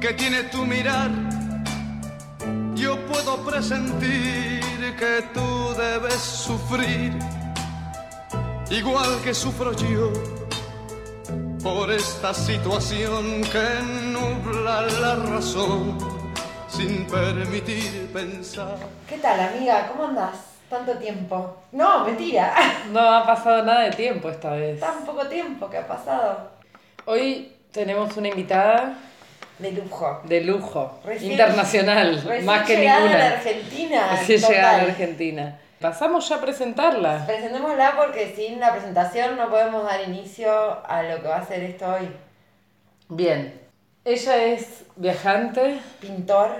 que tiene tu mirar, yo puedo presentir que tú debes sufrir, igual que sufro yo, por esta situación que nubla la razón sin permitir pensar. ¿Qué tal, amiga? ¿Cómo andás? Tanto tiempo. No, mentira. No ha pasado nada de tiempo esta vez. Tan poco tiempo que ha pasado. Hoy tenemos una invitada De lujo. de lujo, Recién- internacional, Recién más que ninguna. a la Argentina. Recién total. llegada a la Argentina. Pasamos ya a presentarla. Presentémosla porque sin la presentación no podemos dar inicio a lo que va a ser esto hoy. Bien. Ella es viajante, Pintor,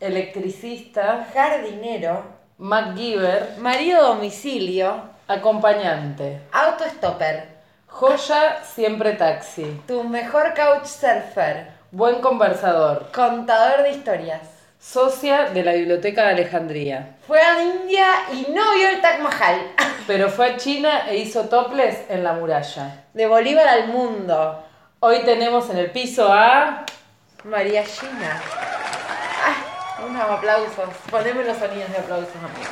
electricista, jardinero, MacGyver, marido domicilio, acompañante, autostopper, joya siempre taxi, tu mejor couchsurfer, buen conversador, contador de historias. socia de la Biblioteca de Alejandría. Fue a India y no vio el Taj Mahal. Pero fue a China e hizo toples en la muralla. De Bolívar al mundo. Hoy tenemos en el piso a... María Gina. Ah, unos aplausos. Poneme los sonidos de aplausos, amigo.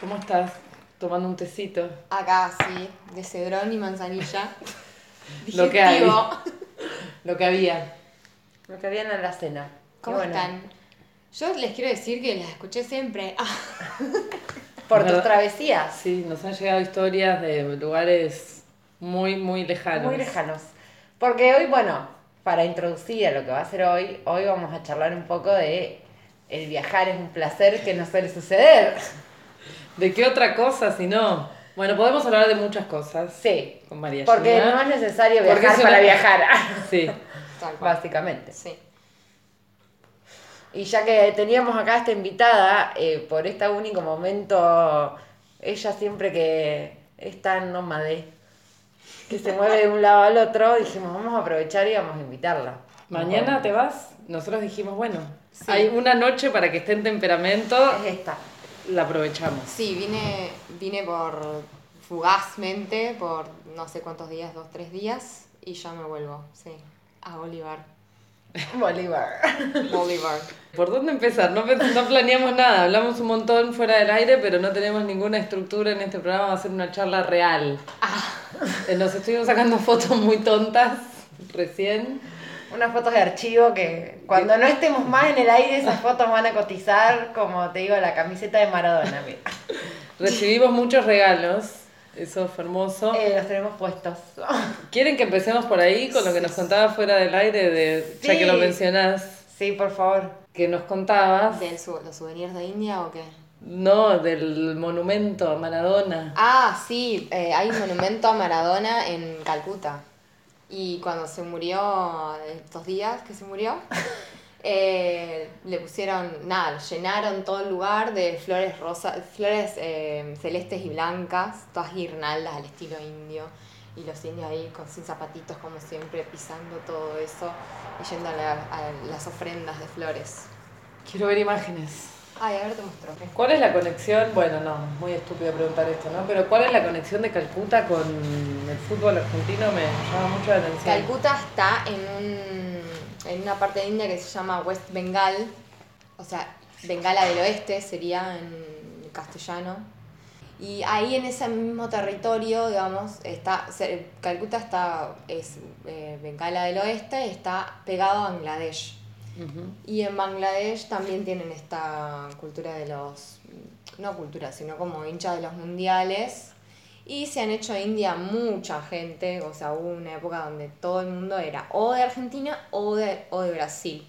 ¿Cómo estás? Tomando un tecito. Acá sí, de cedrón y manzanilla. Lo que hay. Digestivo. Lo que había. Lo que habían en la cena. ¿Cómo bueno, están? Yo les quiero decir que las escuché siempre. Ah, Por tus travesías. Sí, nos han llegado historias de lugares muy, muy lejanos. Muy lejanos. Porque hoy, bueno, para introducir a lo que va a ser hoy, hoy vamos a charlar un poco de el viajar es un placer que nos suele suceder. ¿De qué otra cosa si no? Bueno, podemos hablar de muchas cosas. Sí. Con María Porque Gina. no es necesario Porque viajar es para viajar. Sí. tal cual. Básicamente. Sí. Y ya que teníamos acá a esta invitada, eh, por este único momento, ella siempre que es tan nómade, que se mueve de un lado al otro, dijimos, vamos a aprovechar y vamos a invitarla. Mañana te vas. Nosotros dijimos, bueno, Sí. hay una noche para que esté en temperamento, Es esta. La aprovechamos. Sí, vine, vine por fugazmente, por no sé cuántos días, dos, tres días, y ya me vuelvo, sí, a Bolívar. Bolívar. Bolívar. ¿Por dónde empezar? No, pe- no planeamos nada, hablamos un montón fuera del aire, pero no tenemos ninguna estructura en este programa, va a ser una charla real. Eh, Nos estuvimos sacando fotos muy tontas recién. Unas fotos de archivo que cuando no estemos más en el aire, esas fotos van a cotizar, como te digo, la camiseta de Maradona. mira. Recibimos muchos regalos, eso fue hermoso. Eh, los tenemos puestos. ¿Quieren que empecemos por ahí con lo que nos contabas fuera del aire, de, ya que lo mencionás, Sí, por favor. que nos contabas, ¿De los souvenirs de India o qué? no, del monumento a Maradona? Ah, sí, eh, hay un monumento a Maradona en Calcuta. Y cuando se murió, estos días que se murió, eh, le pusieron, nada, llenaron todo el lugar de flores rosas, flores eh, celestes y blancas, todas guirnaldas al estilo indio. y los indios ahí con, sin zapatitos como siempre, pisando todo eso y yendo a, la- a las ofrendas de flores. Quiero ver imágenes. Ay, a ver te muestro. ¿Cuál es la conexión? Bueno, no, es muy estúpido preguntar esto, ¿no? Pero ¿cuál es la conexión de Calcuta con el fútbol argentino? Me llama mucho la atención. Calcuta está en, un, en una parte de India que se llama West Bengal, o sea, Bengala del Oeste sería en castellano. Y ahí en ese mismo territorio, digamos, está Calcuta está, es eh, Bengala del Oeste, está pegado a Bangladesh. Y en Bangladesh también tienen esta cultura de los, no cultura, sino como hinchas de los mundiales. Y se han hecho India mucha gente, o sea, hubo una época donde todo el mundo era o de Argentina o de, o de Brasil.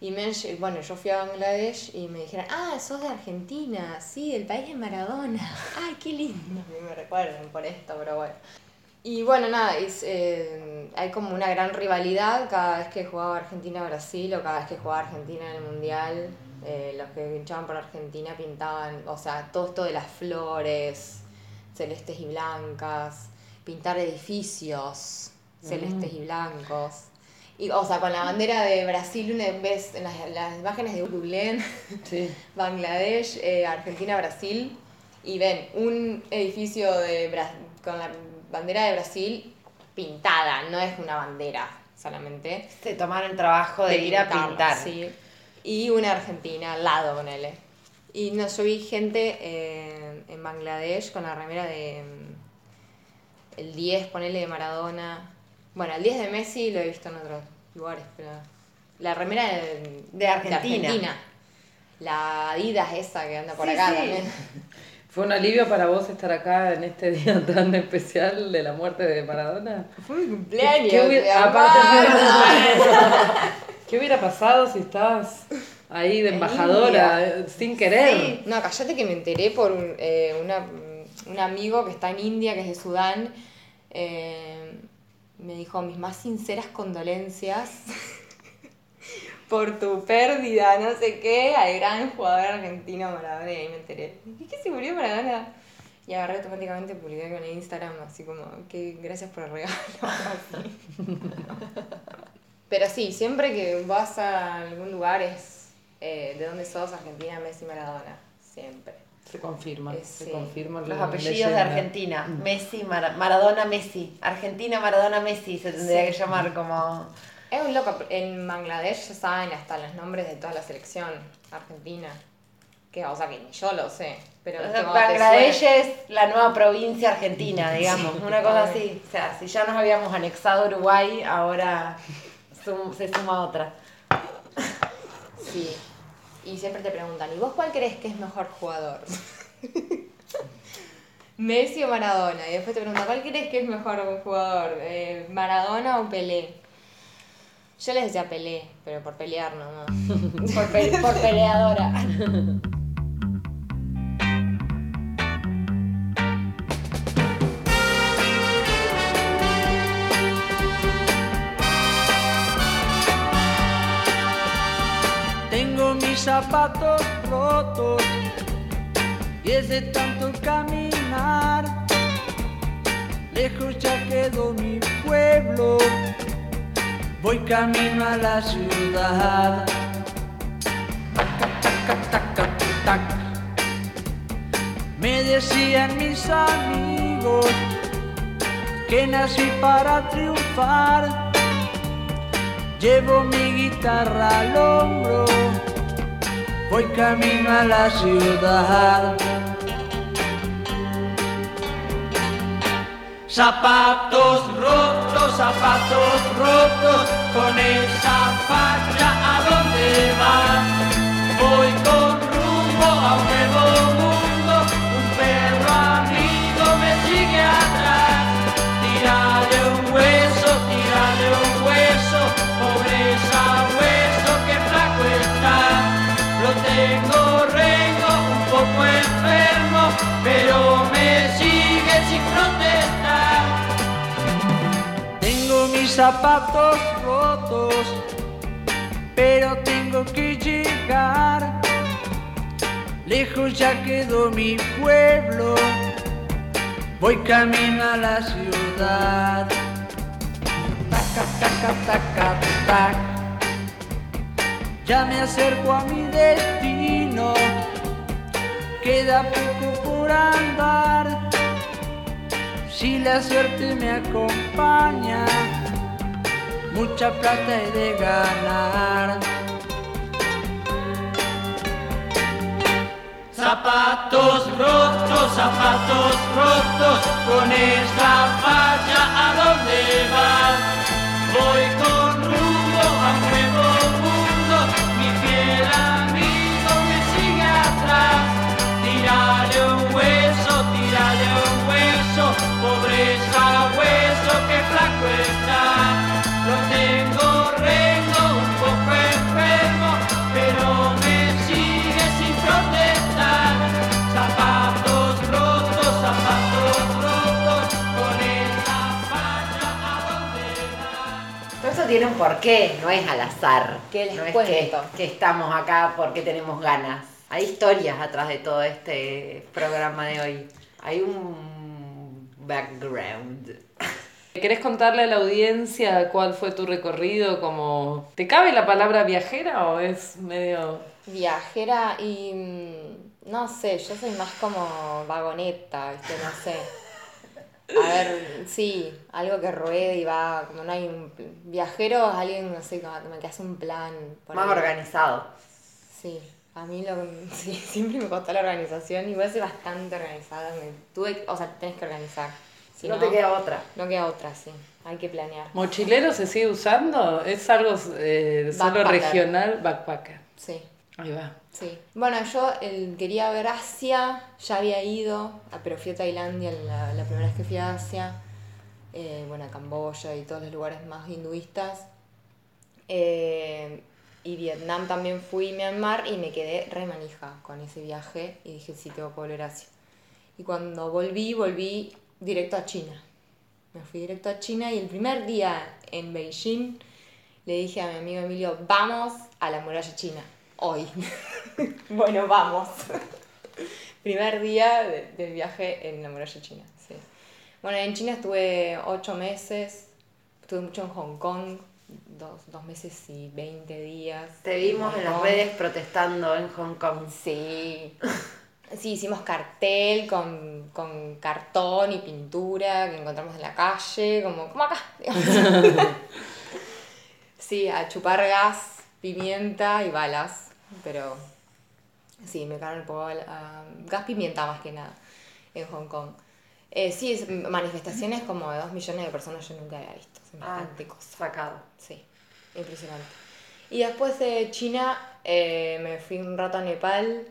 Y me, bueno, yo fui a Bangladesh y me dijeron, ah, sos de Argentina, sí, del país de Maradona. Ay, qué lindo. Y me recuerden por esto, pero bueno. Y bueno, nada, es, eh, hay como una gran rivalidad cada vez que jugaba Argentina-Brasil o cada vez que jugaba Argentina en el Mundial. Eh, los que hinchaban por Argentina pintaban, o sea, todo esto de las flores, celestes y blancas, pintar edificios celestes y blancos. Y, o sea, con la bandera de Brasil, una vez en las, las imágenes de Uruguay, Sí. Bangladesh, eh, Argentina, Brasil, y ven un edificio de Bra- con la bandera de Brasil pintada, no es una bandera solamente. Se tomaron el trabajo de, ir a pintar. sí. Y una Argentina al lado, con él. Y no, yo vi gente eh, en Bangladesh con la remera de mm, el 10, ponele de Maradona. Bueno, el 10 de Messi lo he visto en otros lugares, pero la remera de, De Argentina. La Adidas esa que anda por Sí, acá sí. también. ¿Fue un alivio para vos estar acá en este día tan especial de la muerte de Maradona? Fue mi cumpleaños. ¿Qué hubiera, mi aparte, amor. ¿Qué hubiera pasado si estabas ahí de embajadora eh, sin querer? Sí. No, cállate que me enteré por un, eh, una- un amigo que está en India, que es de Sudán. eh, me dijo mis más sinceras condolencias por tu pérdida, no sé qué, al gran jugador argentino Maradona. Y ahí me enteré. ¿Y qué se murió Maradona? Y agarré automáticamente publiqué con el Instagram, así como, que gracias por el regalo. Pero sí, siempre que vas a algún lugar es eh, de dónde sos, Argentina, Messi, Maradona. Siempre. Se confirma, Eh, se sí. confirma. Los apellidos leyenda. de Argentina. Messi, Mara- Maradona, Messi. Argentina, Maradona, Messi. Se tendría Sí. que llamar como... Es un loco. En Bangladesh ya saben hasta los nombres de toda la selección argentina. Que, o sea, que ni yo lo sé. Pero O sea, Bangladesh es la nueva provincia argentina, digamos. Una cosa así. O sea, si ya nos habíamos anexado Uruguay, ahora sum- se suma otra. Sí. Y siempre te preguntan, ¿y vos cuál crees que es mejor jugador? Messi o Maradona. Y después te preguntan, ¿cuál crees que es mejor jugador? Eh, ¿Maradona o Pelé? Yo les decía Pelé, pero por pelear nomás. Por, pe- por peleadora. Tengo mis zapatos rotos y es de tanto caminar. Lejos ya quedó mi pueblo, voy camino a la ciudad. Me decían mis amigos que nací para triunfar. Llevo mi guitarra al hombro, voy camino a la ciudad. Zapatos rotos, zapatos rotos, con esa facha a dónde vas. Voy con rumbo a un nuevo mundo, un perro amigo me sigue atrás. Tírale un hueso, tírale un hueso, pobre hueso que flaco está. Lo tengo rengo, un poco enfermo, pero me sigue sin protestar. Zapatos rotos, pero tengo que llegar. Lejos ya quedó mi pueblo, voy camino a la ciudad. Taca, taca, taca, tac. Ya me acerco a mi destino, queda poco por andar. Si la suerte me acompaña, mucha plata he de ganar. Zapatos rotos, zapatos rotos, con esta falla a dónde vas. Voy con rumbo a un nuevo mundo, mi fiel amigo me sigue atrás. Tírale un hueso, tírale un hueso, pobreza hueso, que flaco está. Tiene un porqué, no es al azar. ¿Qué les no es que, que estamos acá porque tenemos ganas. Hay historias atrás de todo este programa de hoy. Hay un background. ¿Querés contarle a la audiencia cuál fue tu recorrido? Como... ¿Te cabe la palabra viajera o es medio... Viajera y. mm, No sé, yo soy más como vagoneta, ¿viste? No sé. A ver, sí, algo que ruede y va, como no hay un. Viajero es alguien, no sé, como que hace un plan. por Más ahí. organizado. Sí, a mí lo sí, siempre me costó la organización, igual soy bastante organizada. Me tuve, o sea, tenés que organizar. Si no, te queda otra. No queda otra, sí. Hay que planear. ¿Mochilero se sigue usando? ¿Es algo eh, solo regional? Backpacker. Sí. Ahí va. Sí. Bueno, yo el- quería ver Asia, ya había ido, ah, pero fui a Tailandia la, primera vez que fui a Asia, eh, bueno, a Camboya y todos los lugares más hinduistas. Eh, y Vietnam también fui, Myanmar, y me quedé re manija con ese viaje y dije, sí, tengo que volver a Asia. Y cuando volví, volví directo a China. Me fui directo a China y el primer día en Beijing le dije a mi amigo Emilio, vamos a la muralla china, hoy. bueno, vamos. primer día de- del viaje en la muralla china, sí. Bueno, en China estuve ocho meses, estuve mucho en Hong Kong, dos, dos meses y 20 días. Te vimos en las Hong Kong. redes protestando en Hong Kong. Sí. Sí, hicimos cartel con, con cartón y pintura que encontramos en la calle, como, como acá. sí, a chupar gas, pimienta y balas, pero sí, me cagaron un poco a- a- gas pimienta más que nada en Hong Kong. Eh, sí, es- manifestaciones como de dos millones de personas yo nunca había visto, semejante cosa. Sacado. Sí, impresionante. Y después de China eh, me fui un rato a Nepal.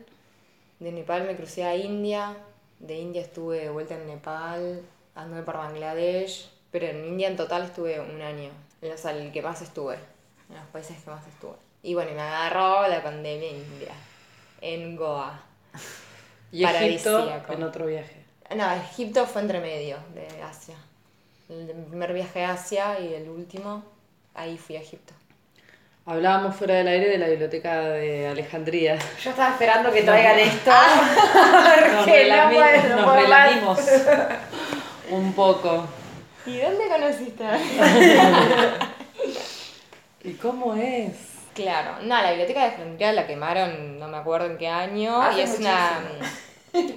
De Nepal me crucé a India. De India estuve de vuelta en Nepal. Anduve por Bangladesh. Pero en India en total estuve un año. O sea, el que más estuve. En los países que más estuve. Y bueno, y me agarró la pandemia en India. En Goa. Y Egipto Paradisíaco. en otro viaje. No, Egipto fue entre medio de Asia. El primer viaje a Asia y el último, ahí fui a Egipto. Hablábamos fuera del aire de la biblioteca de Alejandría. Yo estaba esperando que traigan esto. Nos, porque no relami- puedo, no nos puedo más. relamimos un poco. ¿Y dónde conociste? ¿Y cómo es? Claro, no, la biblioteca de Alejandría la quemaron, no me acuerdo en qué año, Hace y es una.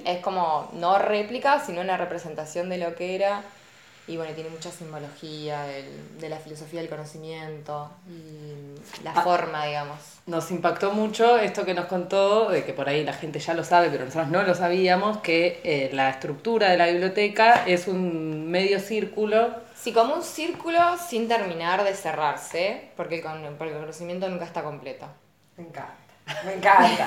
Es como no réplica, sino una representación de lo que era. Y bueno, tiene mucha simbología del- de la filosofía del conocimiento y la Ah. forma, digamos. Nos impactó mucho esto que nos contó, de que por ahí la gente ya lo sabe, pero nosotros no lo sabíamos, que eh, la estructura de la biblioteca es un medio círculo. Sí, como un círculo sin terminar de cerrarse, porque, con, porque el conocimiento nunca está completo. Me encanta. Me encanta.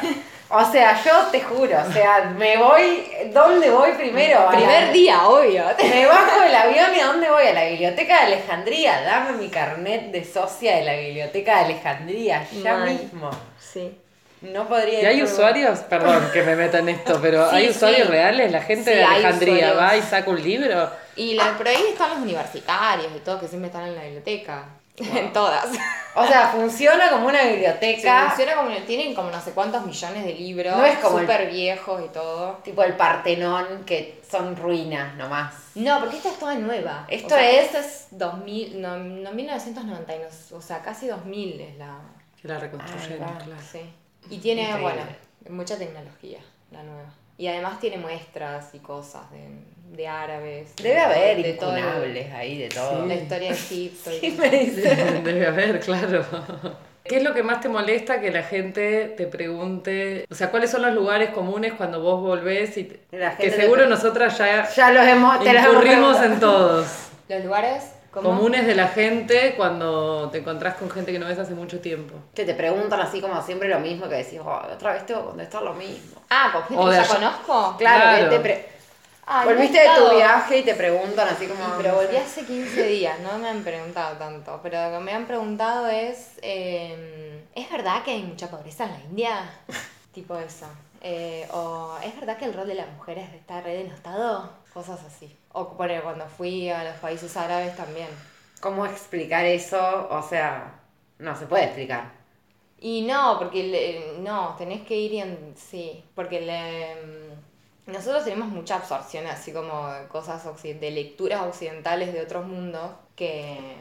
O sea, yo te juro, o sea, me voy. ¿Dónde voy primero? La- Primer día, obvio. Me bajo del avión y ¿a dónde voy? A la biblioteca de Alejandría. Dame mi carnet de socia de la biblioteca de Alejandría, ya Mal. mismo. Sí. No podría ¿Y hay por- usuarios? Perdón que me meta en esto, pero Sí, ¿hay usuarios sí. reales? ¿La gente Sí, de Alejandría va y saca un libro? Y la, por ahí están los universitarios y todo, que siempre están en la biblioteca. En todas. O sea, funciona como una biblioteca. funciona como tienen como no sé cuántos millones de libros, No es como súper viejos y todo. Tipo el Partenón, que son ruinas nomás. No, porque esta es toda nueva. Esto O sea, es- Esto es 2000, no, no 1990, y no- o sea, casi 2000 es la... Que la reconstruyeron, va. claro. Sí. Y tiene, Increíble. bueno, mucha tecnología, la nueva. Y además tiene muestras y cosas de, de árabes. Debe haber de todo incunables ahí, de todo. La historia de Egipto. y Sí, todo. me dice. Debe haber, claro. ¿Qué es lo que más te molesta que la gente te pregunte? O sea, ¿cuáles son los lugares comunes cuando vos volvés? Y te- que seguro nosotras ya Ya los hemos, te los hemos incurrimos en todos. Los lugares ¿cómo? Comunes de la gente cuando te encontrás con gente que no ves hace mucho tiempo. Que te preguntan así como siempre lo mismo, que decís, "Oh, otra vez tengo que contestar lo mismo. Ah, con gente que ya conozco. Claro, Claro. que te pre- Ay, Volviste de tu viaje y te preguntan así como... Pero volví hace 15 días, no me han preguntado tanto. Pero lo que me han preguntado es: eh, ¿es verdad que hay mucha pobreza en la India? tipo eso. Eh, o ¿es verdad que el rol de las mujeres está re denostado? Cosas así. O poner cuando fui a los países árabes también. ¿Cómo explicar eso? O sea, no se puede explicar. Y no, porque le- no, tenés que ir y en, sí, porque le, nosotros tenemos mucha absorción así como de cosas de lecturas occidentales de otros mundos que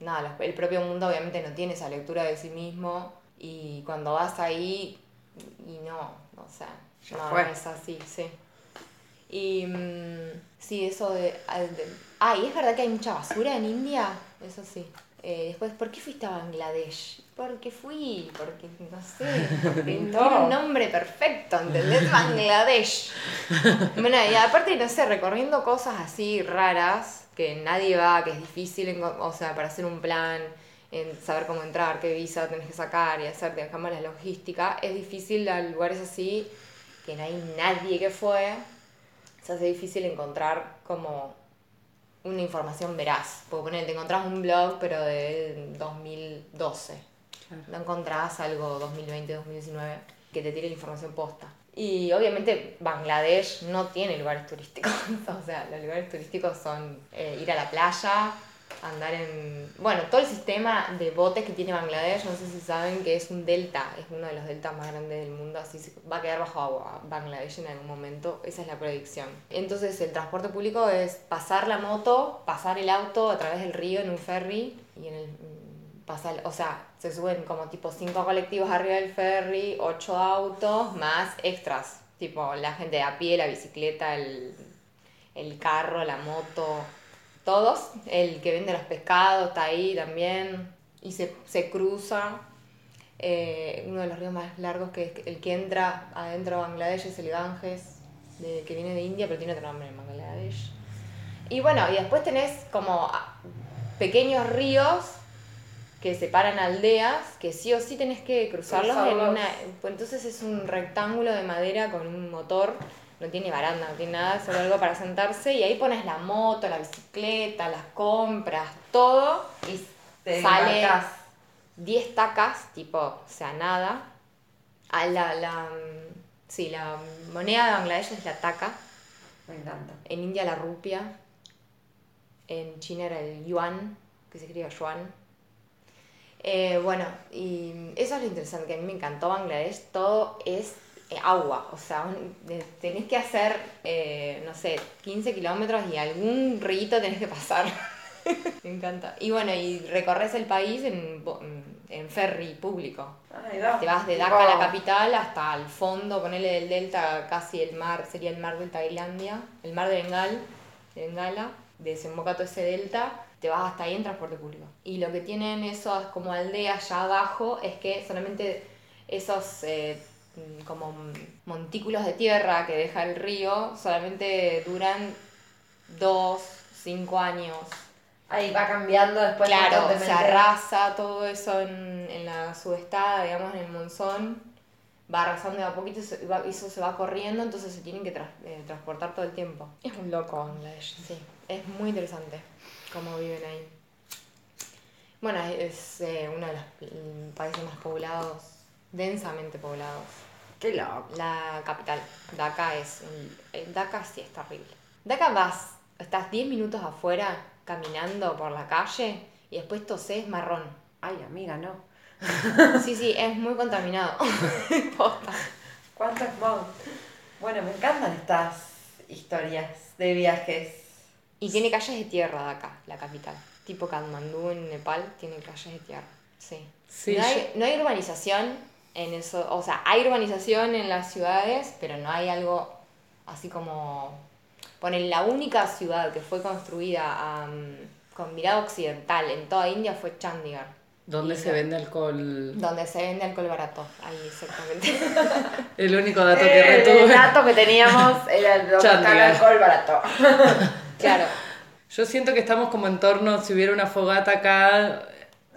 nada, el propio mundo obviamente no tiene esa lectura de sí mismo y cuando vas ahí y no, o sea, Ya no, fue. no es así, sí. Y mm, sí, eso de, de- Ah, y es verdad que hay mucha basura en India, eso sí. Eh, después, ¿por qué fuiste a Bangladesh? Porque fui, porque no sé, tiene un nombre perfecto, ¿entendés? Bangladesh. Bueno, y aparte, no sé, recorriendo cosas así raras, que nadie va, que es difícil, o sea, para hacer un plan, en saber cómo entrar, qué visa tenés que sacar y hacer, digamos, la logística, es difícil a lugares así que no hay nadie que fue, se hace difícil encontrar como una información veraz. Porque poner, te encontrás un blog, pero de 2012. No encontrás algo 2020, 2019 que te tire la información posta. Y obviamente Bangladesh no tiene lugares turísticos. o sea, los lugares turísticos son eh, ir a la playa, andar en... Bueno, todo el sistema de botes que tiene Bangladesh, no sé si saben que es un delta, es uno de los deltas más grandes del mundo, así se va a quedar bajo agua Bangladesh en algún momento, esa es la predicción. Entonces el transporte público es pasar la moto, pasar el auto a través del río en un ferry y en el... Pasar, o sea, se suben como tipo cinco colectivos arriba del ferry, ocho autos, más extras, tipo la gente a pie, la bicicleta, el, el carro, la moto, todos. El que vende los pescados está ahí también. Y se, se cruza. Eh, uno de los ríos más largos que es el que entra adentro de Bangladesh es el Ganges, que viene de India, pero tiene otro nombre en Bangladesh. Y bueno, y después tenés como pequeños ríos que separan aldeas, que sí o sí tenés que cruzarlos, en una... pues entonces es un rectángulo de madera con un motor, no tiene baranda, no tiene nada, solo algo para sentarse, y ahí pones la moto, la bicicleta, las compras, todo, y Te sale embarcás. 10 tacas, tipo, o sea, nada. A la, la, mm, sí, la moneda de Bangladesh es la taca, Me encanta. en India la rupia, en China era el yuan, que se escribe yuan. Eh, bueno, y eso es lo interesante, que a mí me encantó Bangladesh, todo es eh, agua, o sea, un- de- tenés que hacer, eh, no sé, 15 kilómetros y algún río tenés que pasar. me encanta. Y bueno, y recorres el país en, ferry público. Te vas de Dhaka a la capital hasta el fondo, ponele del delta, casi el mar, sería el mar de Tailandia, el mar de Bengal, de Bengala, desemboca todo ese delta, te vas hasta ahí en transporte público. Y lo que tienen esos como aldeas ya abajo es que solamente esos eh, mm, como montículos de tierra que deja el río solamente duran dos, cinco años, Ahí va cambiando después Claro, se arrasa todo eso en, en la subestada, digamos, en el monzón. Va arrasando de a poquito y eso se va corriendo, entonces se tienen que tras- eh, transportar todo el tiempo. Es un loco Bangladesh, sí. Es muy interesante cómo viven ahí. Bueno, es eh, uno de los países más poblados, densamente poblados. Qué loco. La capital, Dhaka es un... eh, Dhaka sí es terrible. Dhaka vas, estás 10 minutos afuera caminando por la calle y después tosés marrón. Ay, amiga, no. Sí, sí, es muy contaminado. Posta. ¿Cuánto smog? Bueno, me encantan estas historias de viajes. Y tiene calles de tierra acá, la capital. Tipo Katmandú en Nepal tiene calles de tierra. Sí. Sí, no, hay, no hay urbanización en eso. O sea, hay urbanización en las ciudades, pero no hay algo así como. Ponen la única ciudad que fue construida am, con mirada occidental en toda India fue Chandigarh. ¿Dónde Y se vende alcohol? Donde se vende alcohol barato. Ahí exactamente. El único dato que Eh, el retuve. dato que teníamos era el alcohol barato. claro. Yo siento que estamos como en torno, si hubiera una fogata acá,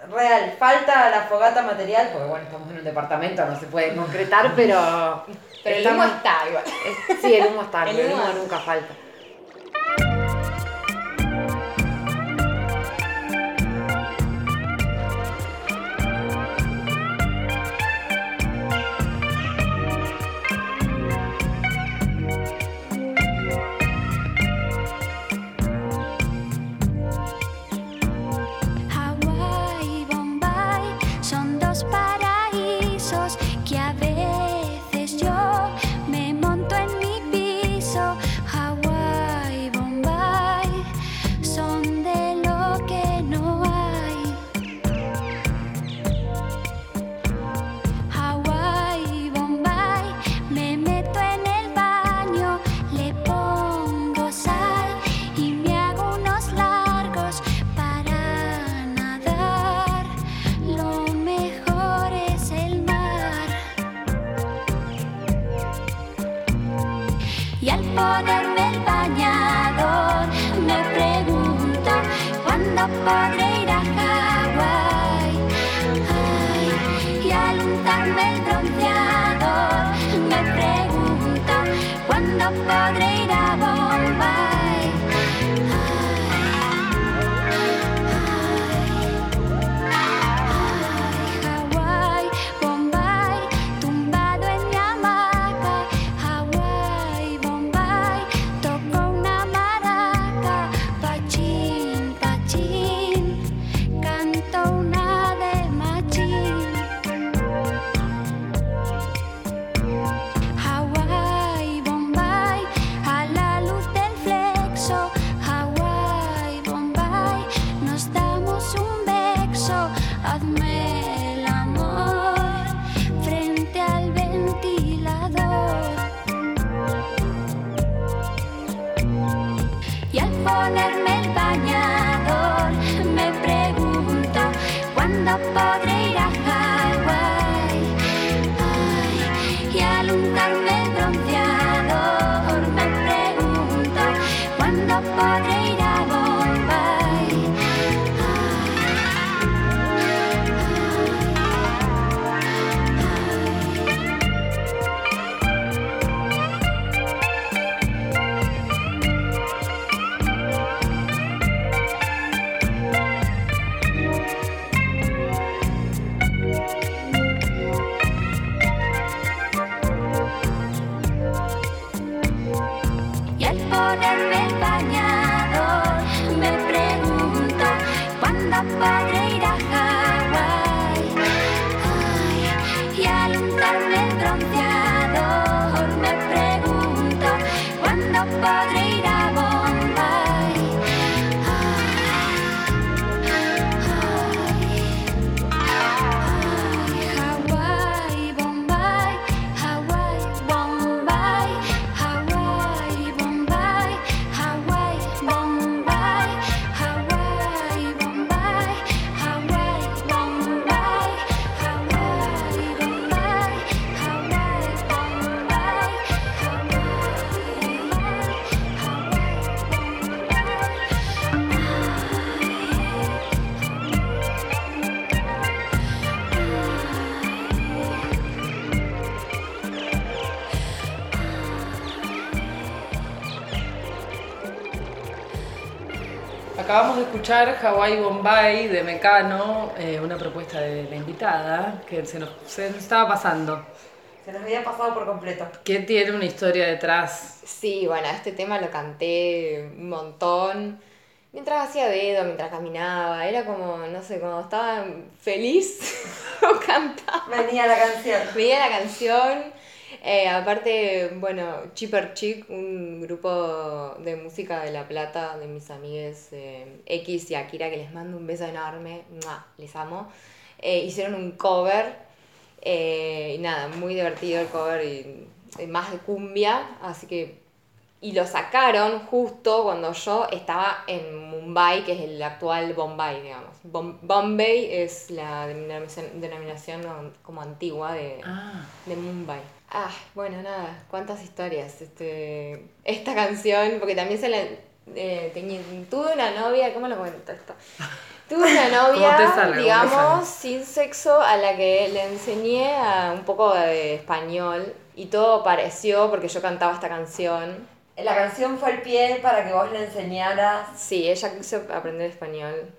Real, falta la fogata material, porque bueno, estamos en un departamento, no se puede concretar, pero. Pero el humo está igual. es- Sí, el humo está, El el humo, humo- nunca falta. Ponerme el bañador Acabamos de escuchar Hawaii Bombay de Mecano, eh, una propuesta de la invitada que se nos, se nos estaba pasando. Se nos había pasado por completo. Que tiene una historia detrás. Sí, bueno, este tema lo canté un montón mientras hacía dedo, mientras caminaba, era como, no sé, cuando estaba feliz o cantaba. Venía la canción. Veía la canción. Eh, aparte, bueno, Chipper Chick, un grupo de música de La Plata de mis amigues eh, X y Akira, que les mando un beso enorme, ¡mua! les amo, eh, hicieron un cover y nada, muy divertido el cover y, y más de cumbia, así que... Y lo sacaron justo cuando yo estaba en Mumbai, que es el actual Bombay, digamos. Bom- Bombay es la denominación, denominación como antigua de, Ah, de Mumbai. Ah, bueno, nada, cuántas historias. Este, esta canción, porque también se la. eh, tenía- tuve una novia, ¿cómo lo cuento esto? Tuve una novia, ¿Cómo te salga? ¿Cómo te digamos, sin sexo, a la que le enseñé a un poco de español y todo pareció porque yo cantaba esta canción. La canción fue el pie para que vos le enseñaras. Sí, ella quiso aprender español.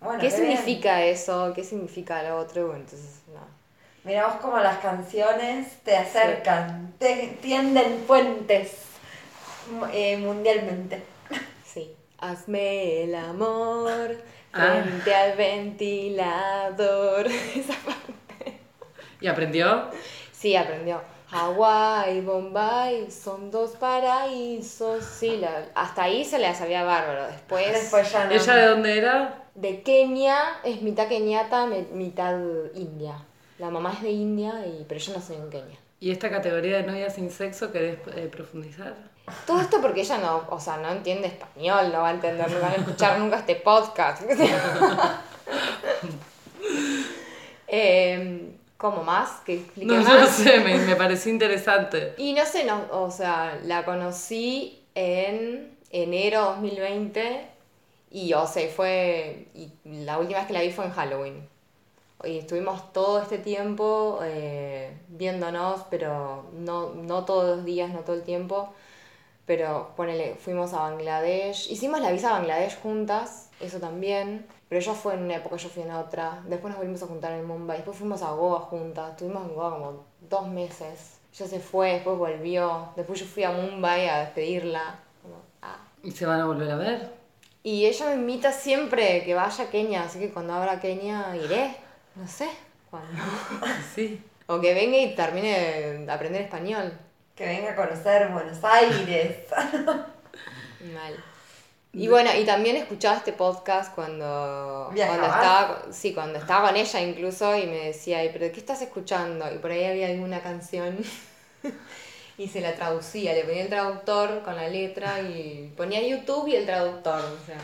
Bueno, ¿Qué significa eso? ¿Qué significa lo otro? Bueno, entonces. Mira vos como las canciones te acercan, te tienden puentes eh, mundialmente. Sí. Hazme el amor Ah. frente al ventilador. Esa parte. ¿y aprendió? Sí, aprendió. Hawái, Bombay, son dos paraísos. Sí, la- hasta ahí se la sabía bárbaro. Después, Después ya no. ¿Ella de dónde era? de Kenia, es mitad keniata, mi- mitad india. La mamá es de India, y, pero yo no soy en Kenia. ¿Y esta categoría de novia sin sexo querés eh, profundizar? Todo esto porque ella no, o sea, no entiende español, no va a entender, no van a escuchar nunca este podcast. eh, ¿Cómo más? ¿Que explique No, más? no sé, me, me pareció interesante. Y no sé, no, o sea, la conocí en enero 2020 y, o sea, fue, y la última vez que la vi fue en Halloween. Y estuvimos todo este tiempo eh, viéndonos, pero no, no todos los días, no todo el tiempo. Pero ponele, fuimos a Bangladesh. Hicimos la visa a Bangladesh juntas, eso también. Pero ella fue en una época, yo fui en otra. Después nos volvimos a juntar en Mumbai. Después fuimos a Goa juntas. Estuvimos en Goa como dos meses. Ella se fue, después volvió. Después yo fui a Mumbai a despedirla. Como, ah. ¿Y se van a volver a ver? Y ella me invita siempre que vaya a Kenia, así que cuando abra Kenia iré. No sé cuándo. Sí. O que venga y termine de aprender español. Que venga a conocer Buenos Aires. Mal. Y bueno, y también escuchaba este podcast cuando, cuando estaba, sí, cuando estaba con ella incluso y me decía, "Ay, pero ¿qué estás escuchando? Y por ahí había alguna canción y se la traducía, le ponía el traductor con la letra y ponía YouTube y el traductor, o sea.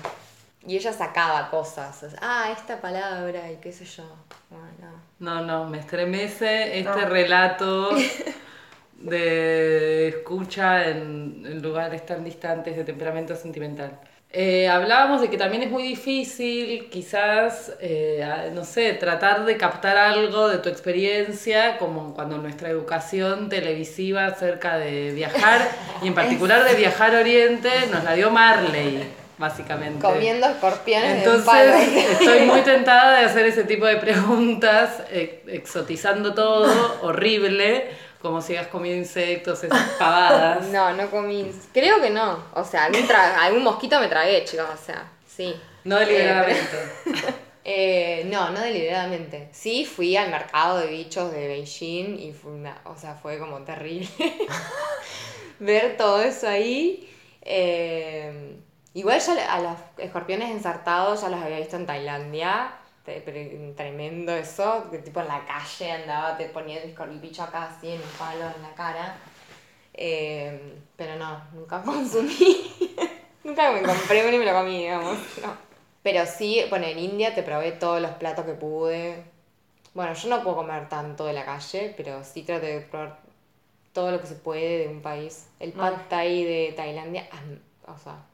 Y ella sacaba cosas, o sea, ah, esta palabra y qué sé yo. Bueno, No, no, me estremece este No. relato de escucha en, en lugares tan distantes de temperamento sentimental. Eh, hablábamos de que también es muy difícil, quizás, eh, no sé, tratar de captar algo de tu experiencia, como cuando nuestra educación televisiva acerca de viajar, y en particular de viajar a Oriente, nos la dio Marley, básicamente. comiendo escorpiones de. Entonces, estoy muy tentada de hacer ese tipo de preguntas, eh, exotizando todo, horrible, como si hayas comido insectos, esas pavadas. No, no comí. Creo que no. O sea, algún, algún mosquito me tragué, chicos. O sea, sí. No deliberadamente. Eh, no, no deliberadamente. Sí, fui al mercado de bichos de Beijing y fue una, o sea, fue como terrible ver todo eso ahí. Eh, igual ya a los escorpiones ensartados ya los había visto en Tailandia. Tremendo eso, que tipo en la calle andaba, te ponía el bicho acá así en un palo en la cara. Eh, pero no, nunca consumí. nunca me compré uno y me lo comí, digamos. No. Pero sí, bueno, en India te probé todos los platos que pude. Bueno, yo no puedo comer tanto de la calle, pero sí traté de probar todo lo que se puede de un país. El pad thai de Tailandia, o sea, ¿Qué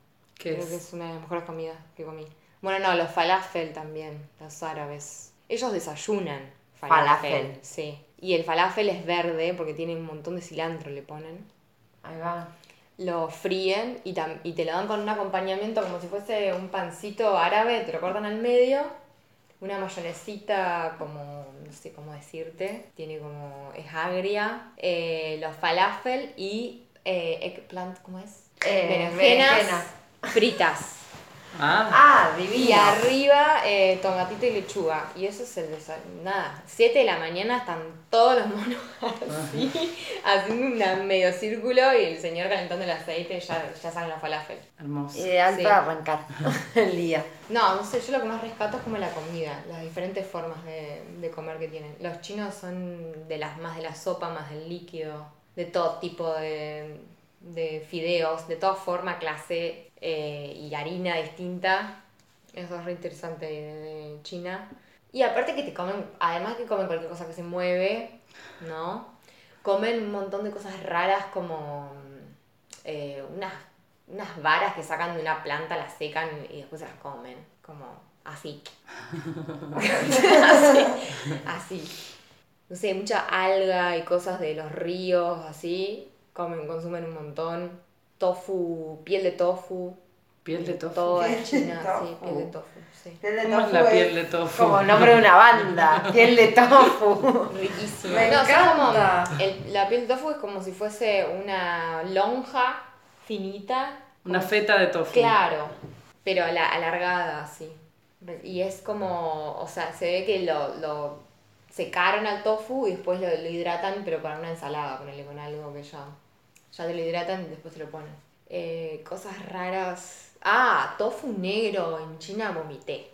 creo es? que es una de las mejores comidas que comí. Bueno, no, los falafel también, los árabes. Ellos desayunan falafel. Falafel. Sí. Y el falafel es verde porque tiene un montón de cilantro, le ponen Ahí va. lo fríen y, tam- y te lo dan con un acompañamiento como si fuese un pancito árabe, te lo cortan al medio, una mayonesita como, no sé cómo decirte, tiene como, es agria, eh, los falafel y eh, eggplant, ¿cómo es? Eh, berenjenas, berenjenas. Fritas. Ah, Ah, Y arriba eh, tomatito y lechuga. Y eso es el desayuno. Nada, 7 de la mañana están todos los monos así, haciendo un medio círculo y el señor calentando el aceite y ya, ya salen los falafel. hermoso. Ideal Sí. para arrancar el día. No, no sé, yo lo que más rescato es como la comida, las diferentes formas de, de comer que tienen. Los chinos son de las más de la sopa, más del líquido, de todo tipo de, de fideos, de toda forma, clase eh, y harina distinta. Eso es re interesante de, de China. Y aparte que te comen, además que comen cualquier cosa que se mueve, ¿no? Comen un montón de cosas raras como eh, unas, unas varas que sacan de una planta, las secan y después se las comen. Como así. así. Así. No sé, mucha alga y cosas de los ríos, así. Comen, consumen un montón. Tofu, piel de tofu. Piel de tofu. Todo Piel China, sí, tofu. piel de tofu, sí. Piel de ¿Cómo es tofu la piel de tofu? Como nombre de una banda. Piel de tofu. Riquísimo. Me no, como encanta. el- la piel de tofu es como si fuese una lonja finita. Una feta de tofu. Claro, pero ala- alargada, así. Y es como, o sea, se ve que lo, lo secaron al tofu y después lo, lo hidratan, pero para una ensalada, ponerle con algo que ya, ya te lo hidratan y después te lo ponen. Eh, cosas raras. Ah, tofu negro. En China vomité.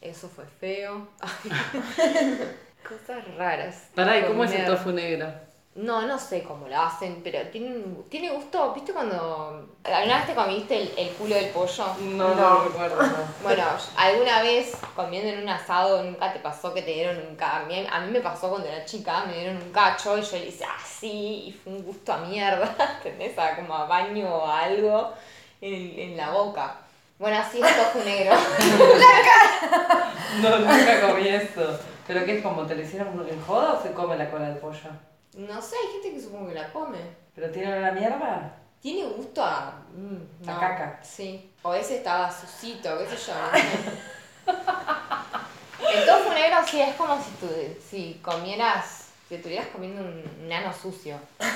Eso fue feo. cosas raras. Pará, ¿y cómo es el tofu negro? No, no sé cómo lo hacen, pero tiene, tiene gusto. ¿Viste cuando alguna vez te comiste el, el culo del pollo? No, no, No. recuerdo. no. Bueno, alguna vez comiendo en un asado nunca te pasó que te dieron un cacho. A mí, a mí me pasó cuando era chica, me dieron un cacho y yo le hice así y fue un gusto a mierda, ¿entendés? A, como a baño o a algo en, en la boca. Bueno, así es tofu negro. No, nunca comí eso. ¿Pero qué es como? ¿Te lo hicieron en joda o se come la cola del pollo? No sé, hay gente que supongo que la come. ¿Pero tiene la mierda? Tiene gusto a. mm, A caca. Sí. O ese estaba sucito, qué sé yo. no sé. El tofu negro sí es como si, tú, si comieras. Si estuvieras comiendo un nano sucio.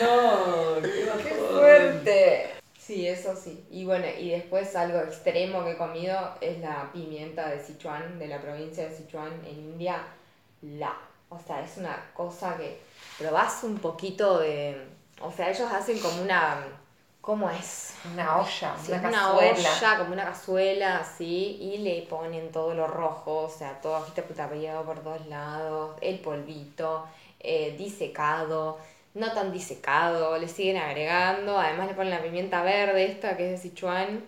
No, qué ¡Qué fuerte! Sí, eso sí. Y bueno, y después algo extremo que he comido es la pimienta de Sichuan, de la provincia de Sichuan en India. La. O sea, es una cosa que probás un poquito de. O sea, ellos hacen como una. ¿Cómo es? Una olla, Sí, una es una cazuela. olla, como una cazuela así, y le ponen todo lo rojo, o sea, todo agita putapeado por todos lados, el polvito, eh, disecado, no tan disecado, le siguen agregando, además le ponen la pimienta verde esta que es de Sichuan,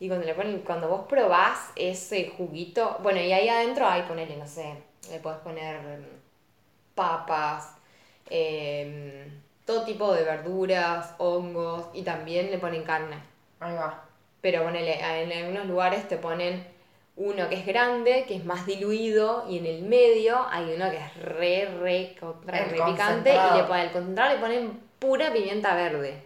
y cuando le ponen, cuando vos probás ese juguito, bueno, y ahí adentro hay ponerle, no sé, le podés poner em, papas, em, todo tipo de verduras, hongos, y también le ponen carne. Ahí va. Pero ponele, en algunos lugares te ponen uno que es grande, que es más diluido, y en el medio hay uno que es re, re, contra, El re picante, y le ponen, el concentrado le ponen pura pimienta verde.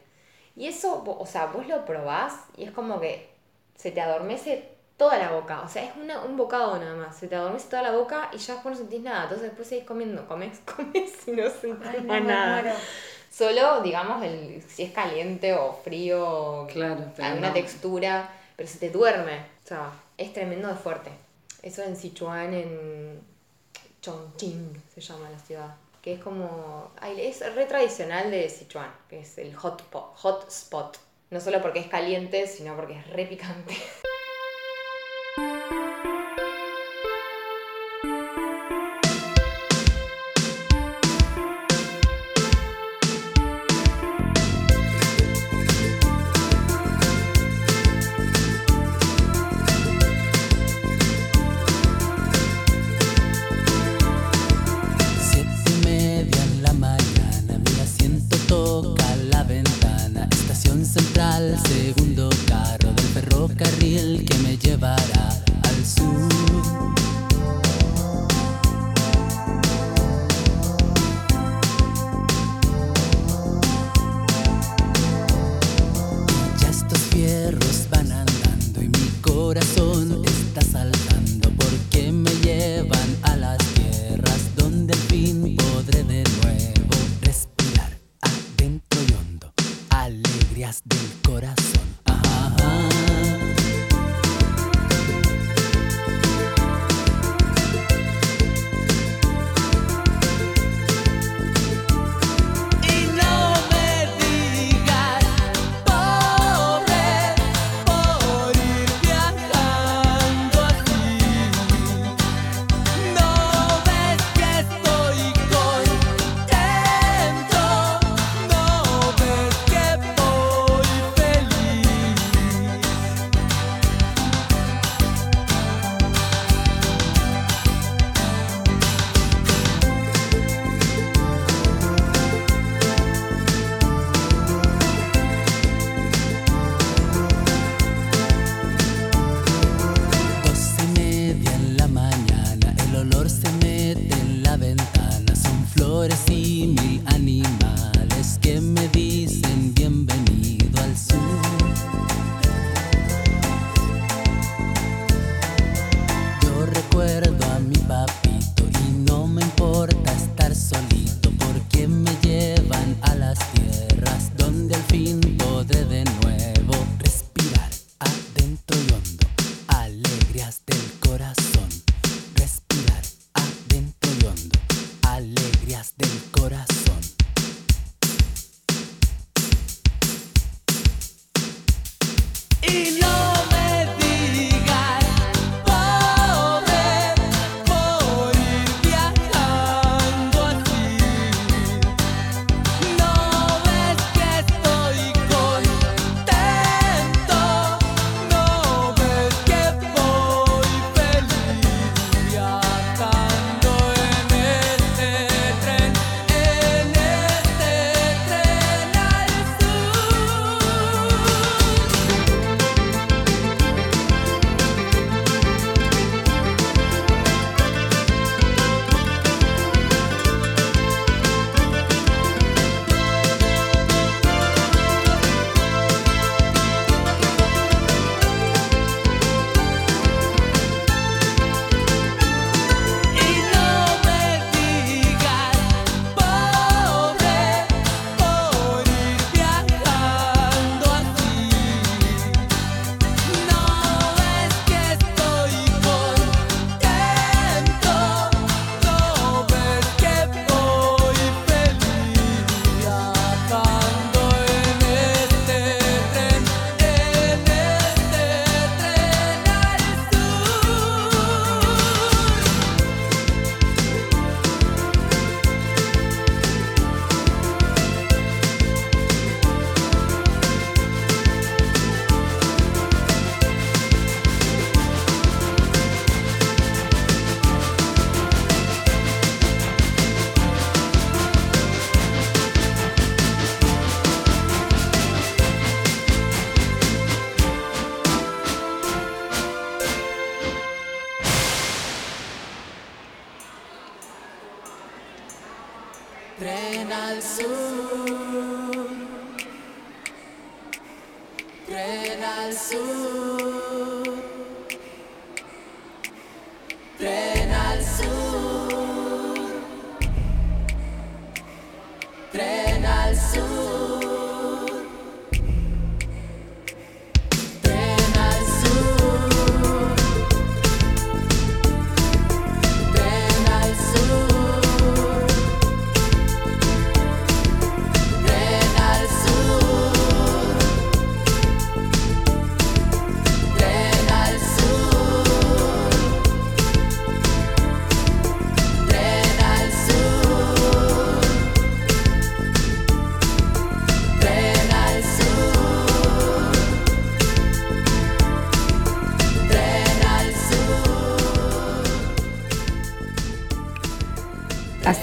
Y eso, o sea, vos lo probás y es como que se te adormece toda la boca. O sea, es una- un bocado nada más. Se te adormece toda la boca y ya después no sentís nada. Entonces después seguís comiendo, comes, comes y no sentís Ay, no, nada. muero. Solo, digamos, el, si es caliente o frío, Claro, alguna no. textura, pero se te duerme. O sea, es tremendo de fuerte. Eso en Sichuan, en Chongqing se llama la ciudad. Que es como. es re tradicional de Sichuan, que es el hot, po- hot spot. No solo porque es caliente, sino porque es re picante.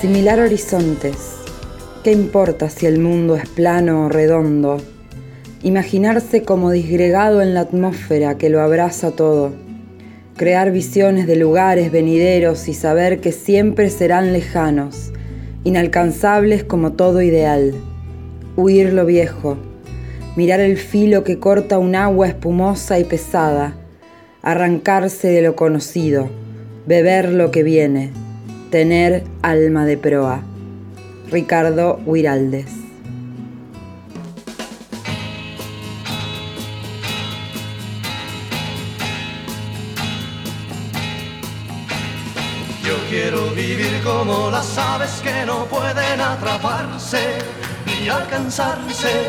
Asimilar horizontes. ¿Qué importa si el mundo es plano o redondo? Imaginarse como disgregado en la atmósfera que lo abraza todo. Crear visiones de lugares venideros y saber que siempre serán lejanos, inalcanzables como todo ideal. Huir lo viejo. Mirar el filo que corta un agua espumosa y pesada. Arrancarse de lo conocido. Beber lo que viene. Tener alma de proa. Ricardo Huiraldes. Yo quiero vivir como las aves que no pueden atraparse ni alcanzarse.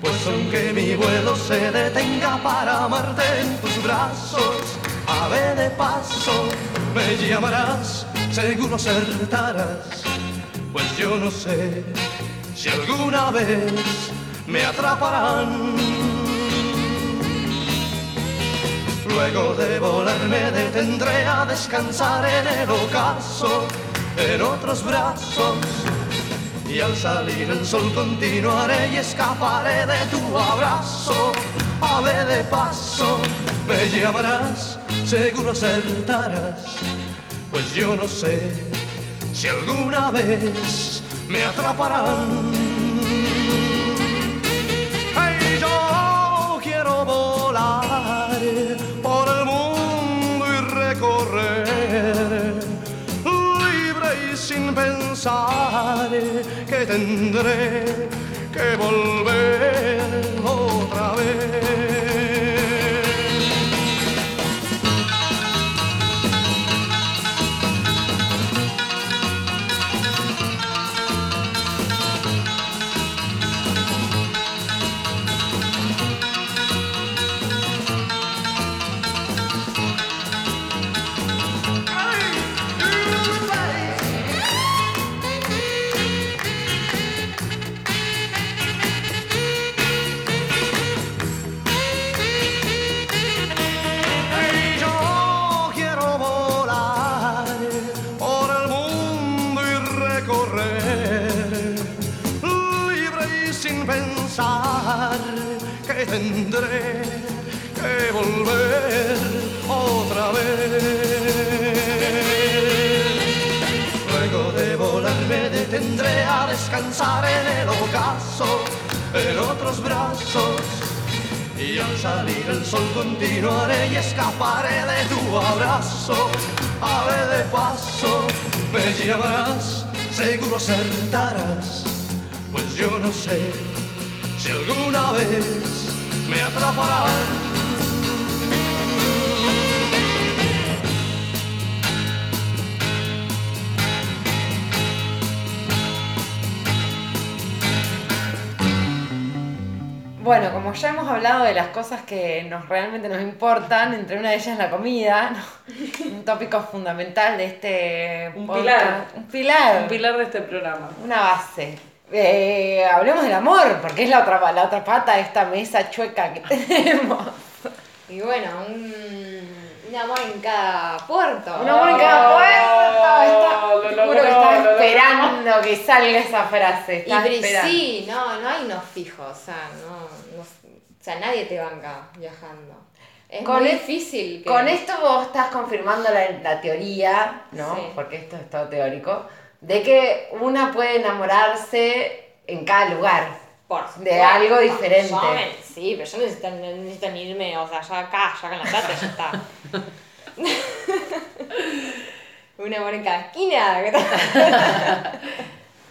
Pues aunque mi vuelo se detenga para amarte en tus brazos, ave de paso, me llamarás, seguro acertarás. Pues yo no sé si alguna vez me atraparán. Luego de volar me detendré a descansar en el ocaso, en otros brazos. Y al salir el sol continuaré y escaparé de tu abrazo. Ave de paso, me llamarás, seguro acertarás. Pues yo no sé si alguna vez me atraparán. Ay, yo quiero volar por el mundo y recorrer libre y sin pensar que tendré que volver otra vez. Me detendré a descansar en el ocaso, en otros brazos. Y al salir el sol continuaré y escaparé de tu abrazo. Ave de paso, me llamarás, seguro acertarás. Pues yo no sé si alguna vez me atraparán. Bueno, como ya hemos hablado de las cosas que nos realmente nos importan, entre una de ellas la comida, ¿no? un tópico fundamental de este Un podcast. pilar. Un pilar. Un pilar de este programa. Una base. Eh, hablemos del amor, porque es la otra, la otra pata de esta mesa chueca que tenemos. Y bueno, un, un amor en cada puerto. Un amor en cada puerta. Está, lo te juro que estaba esperando que salga esa frase. Y sí, no, no hay unos fijos, o sea, no- o sea, nadie te banca viajando. Es Con muy difícil que... Con esto vos estás confirmando la, la teoría, ¿no? Sí. Porque esto es todo teórico, de que una puede enamorarse en cada lugar. Por de supuesto. algo diferente. Yo me- sí, pero yo necesito, necesito irme, o sea, ya acá, ya con la plata, ya está. Un amor en cada esquina.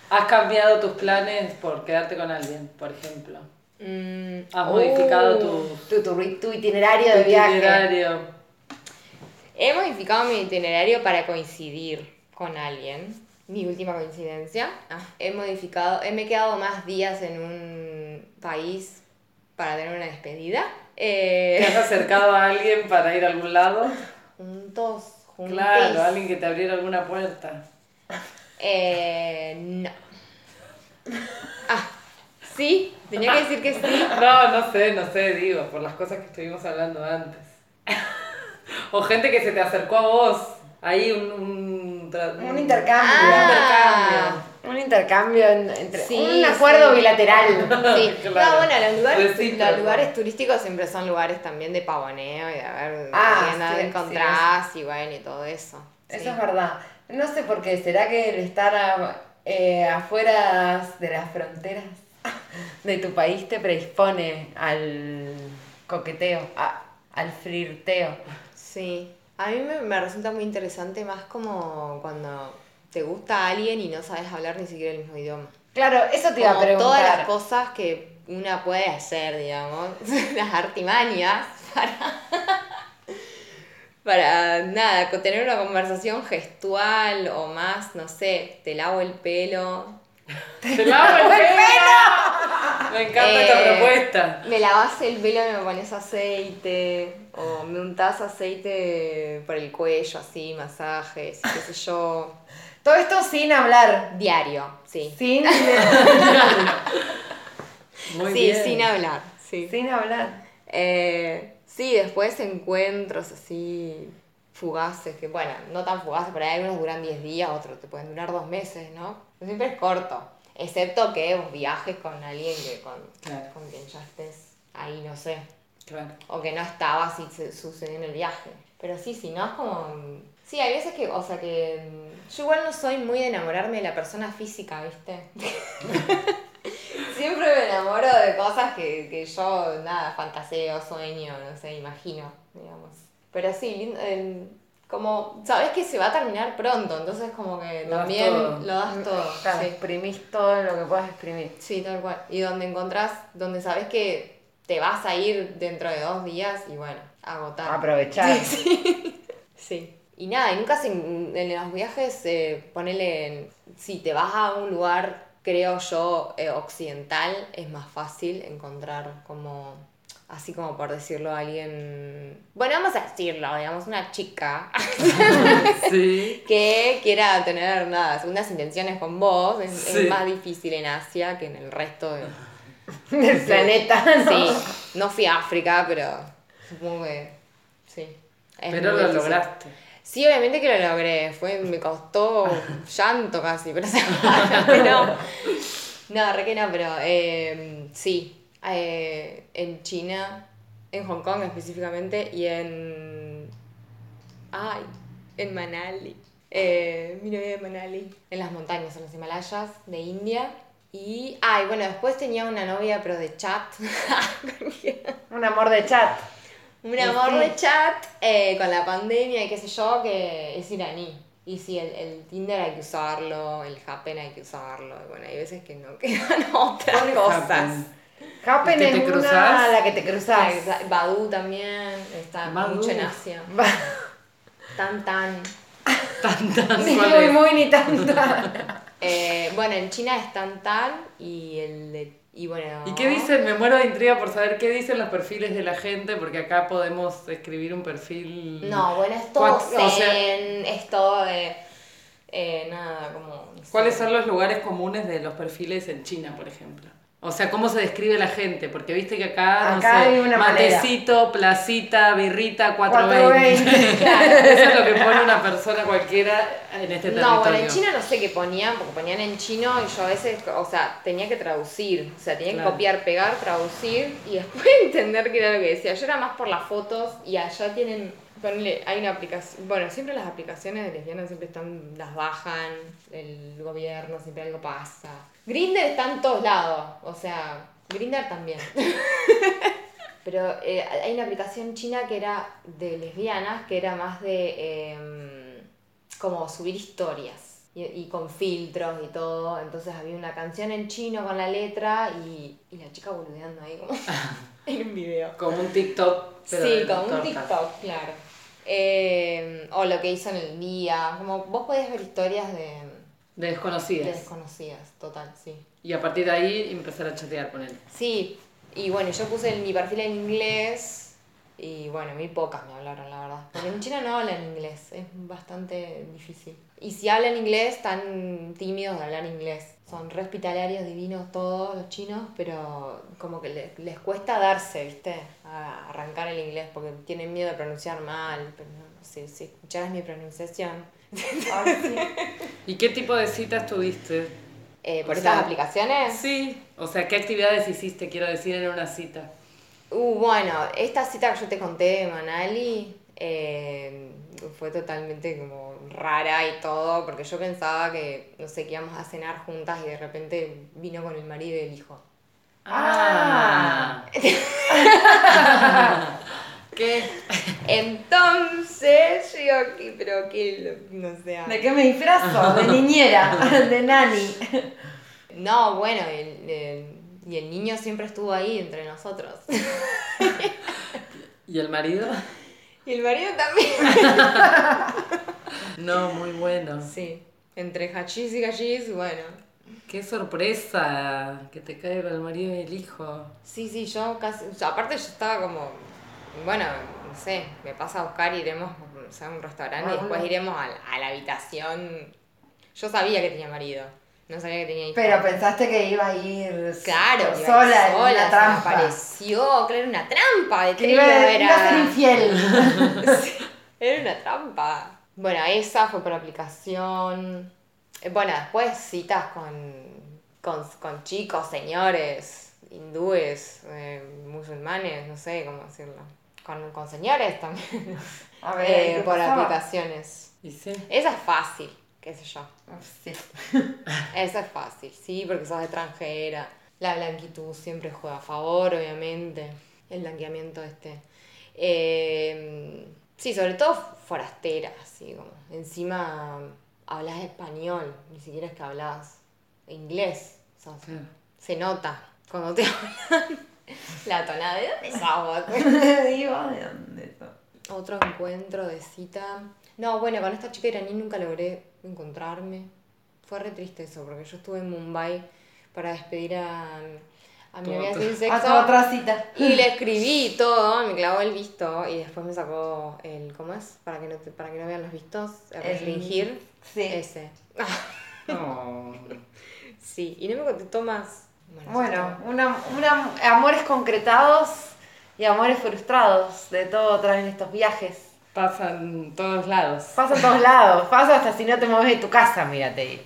¿Has cambiado tus planes por quedarte con alguien, por ejemplo? Mm, ¿Has modificado uh, tu, Tu, tu, tu itinerario de viaje. itinerario? He modificado mi itinerario para coincidir con alguien. Mi última coincidencia. Ah, He modificado, he me he quedado más días en un país para tener una despedida. ¿Te has Eh, acercado a alguien para ir a algún lado? juntos, juntos. Claro, alguien que te abriera alguna puerta. Eh, no. Sí, tenía que decir que sí. No, no sé, no sé, digo, por las cosas que estuvimos hablando antes. o gente que se te acercó a vos. Ahí un... Un, Un intercambio. Ah. Un intercambio en- entre. Sí, un acuerdo sí. bilateral. Sí, Claro. no, bueno, los lugares, los lugares turísticos siempre son lugares también de pavoneo y de a ver Ah, quién sí, sí, encontrás y bueno y todo eso. Eso Sí. es verdad. No sé por qué. ¿Será que el estar a- eh, afuera de las fronteras de tu país te predispone al coqueteo, a- al flirteo? Sí, a mí me, me resulta muy interesante más como cuando te gusta alguien y no sabes hablar ni siquiera el mismo idioma. Claro, eso te iba a preguntar. todas las cosas que una puede hacer, digamos, las artimañas para, para nada, con tener una conversación gestual o más, no sé, te lavo el pelo, ¡Te lavo el pelo! Me encanta esta Eh, propuesta. me lavas el pelo y me pones aceite, o me untas aceite por el cuello, así, masajes, qué sé yo. Todo esto sin hablar. Diario, sí. Sin, Muy sí, bien. sin hablar, sí. sin hablar. Eh, sí, después encuentros así fugaces, que bueno, no tan fugaces, pero hay algunos duran 10 días, otros te pueden durar dos meses, ¿no? Pero siempre es corto, excepto que vos viajes con alguien que con, Claro. con quien ya estés ahí, no sé, Claro. o que no estabas y se sucedió en el viaje. Pero sí, si no es como... Sí, hay veces que, o sea, que mm, yo igual no soy muy de enamorarme de la persona física, ¿viste? Siempre me enamoro de cosas que, que yo, nada, fantaseo, sueño, no sé, imagino, digamos. Pero sí, lindo, eh, como, sabes que se va a terminar pronto, entonces como que Lo también lo das todo. Claro, sí. exprimís todo lo que puedas exprimir. Sí, tal cual. Y donde encontrás, donde sabes que te vas a ir dentro de dos días y bueno, agotar. Aprovechar. Sí. Y nada, y nunca se, en los viajes, eh, ponele, en- si te vas a un lugar, creo yo, eh, occidental, es más fácil encontrar como, así como por decirlo a alguien, bueno, vamos a decirlo, digamos, una chica Sí. que quiera tener nada, segundas intenciones con vos, es, más difícil en Asia que en el resto de... Del planeta. ¿no? Sí, no fui a África, pero supongo que sí. Es Pero lo difícil. lograste. Sí, obviamente que lo logré. Fue, me costó llanto casi, pero, o sea, que no. No, re que no, pero eh, sí. Eh, en China, en Hong Kong específicamente, y en. Ay, en Manali. Eh, mi novia de Manali. En las montañas, en los Himalayas de India. Y. Ay, bueno, después tenía una novia, pero de chat. Un amor de chat. Un amor de chat eh, con la pandemia y qué sé yo, que es iraní. Y sí, el, el Tinder hay que usarlo, el Happen hay que usarlo. Bueno, hay veces que no quedan otras cosas. Happen. Happen ¿Que es te una la que te. Exacto. Badu también, está Badoo. mucho en Asia. Tan tan. Tan, tan, Ni ¿cuál muy, muy, ni tanta. Eh, bueno, en China es tan tan y el de. Y bueno. ¿Y qué dicen? Me muero de intriga por saber qué dicen los perfiles de la gente, porque acá podemos escribir un perfil. No, bueno, es todo Cuat- o sea- zen, es todo de. eh, nada, como. no sé. ¿Cuáles son los lugares comunes de los perfiles en China, por ejemplo? O sea, ¿cómo se describe la gente? Porque viste que acá, no sé, hay una manera. matecito, placita, birrita, 420. 420, claro. Eso es lo que pone una persona cualquiera en este territorio. No, bueno, en China no sé qué ponían, porque ponían en chino y yo a veces, o sea, tenía que traducir, o sea, tenía que Claro. copiar, pegar, traducir y después entender qué era lo que decía. Yo era más por las fotos y allá tienen, ponele, hay una aplicación, bueno, siempre las aplicaciones de lesbianas siempre están, las bajan, el gobierno, siempre algo pasa. Grinder está en todos lados, o sea, Grinder también. Pero eh, hay una aplicación china que era de lesbianas, que era más de em, como subir historias y, y con filtros y todo. Entonces había una canción en chino con la letra y, y la chica boludeando ahí como en un video. Como un TikTok. pero Sí, como un. TikTok, claro. Em, o lo que hizo en el día. Como vos podés ver historias de, De de desconocidas. desconocidas, total, sí. Y a partir de ahí empezar a chatear con él. Sí, y bueno, yo puse mi perfil en inglés y bueno, muy pocas me hablaron, la verdad. Porque en China no hablan inglés, es bastante difícil. Y si hablan inglés, están tímidos de hablar inglés. Son re hospitalarios, divinos todos los chinos, pero como que les, les cuesta darse, ¿viste? A arrancar el inglés porque tienen miedo de pronunciar mal. Pero no, sé, si escucharas mi pronunciación. ¿Y qué tipo de citas tuviste? Eh, ¿Por O estas sea, aplicaciones? Sí, o sea, ¿qué actividades hiciste, quiero decir, en una cita? Uh, bueno, esta cita que yo te conté de Manali eh, fue totalmente como rara y todo, porque yo pensaba que, no sé, que íbamos a cenar juntas y de repente vino con el marido y el hijo. Ah. ¿Qué? Entonces, yo ¿qué? pero qué, lo- no sé. ah. ¿De qué me disfrazo? De niñera, de nani. No, bueno, el- el- y el niño siempre estuvo ahí entre nosotros. ¿Y el marido? y el marido también. No, muy bueno. Sí, entre hachís y gachís, bueno. Qué sorpresa que te cae con el marido y el hijo. Sí, sí, yo casi. aparte, yo estaba como. Bueno, no sé, me pasa a buscar, iremos o sea, a un restaurante y Ah, después bueno. iremos a la habitación. Yo sabía que tenía marido, no sabía que tenía hijos. Pero pensaste que iba a ir Claro, que iba sola, a ir en sola, una se trampa. apareció, claro, era una trampa de Que iba, era. iba a ser infiel. Era una trampa. Bueno, esa fue por aplicación. Eh, Bueno, después citas con, con, con chicos, señores, hindúes, eh, musulmanes, no sé cómo decirlo. Con, con señores también. A ver, Eh, ¿qué por pasaba? aplicaciones. Y sí. Esa es fácil, qué sé yo. Sí. Esa es fácil, sí, porque sos extranjera. La blanquitud siempre juega a favor, obviamente. El blanqueamiento este. Eh, sí, sobre todo forastera, así como. Encima hablas español, ni siquiera es que hablas inglés. O sea, Claro. Se nota cuando te hablan. La tonada de dónde sos? Digo, ¿de dónde sos? Otro encuentro de cita. No, bueno, con esta chica iraní nunca logré encontrarme. Fue re triste eso, porque yo estuve en Mumbai para despedir a, a mi otra- sin A sexo. tu otra cita. Y le escribí todo, me clavó el visto y después me sacó el. ¿Cómo es? Para que no, te- para que no vean los vistos. El restringir. Sí. Ese. No. Sí, y no me contestó más. Bueno, una, una- amores concretados y amores frustrados. De todo traen estos viajes. Pasa en todos lados. Pasa en todos lados. Pasa hasta si no te mueves de tu casa, mírate.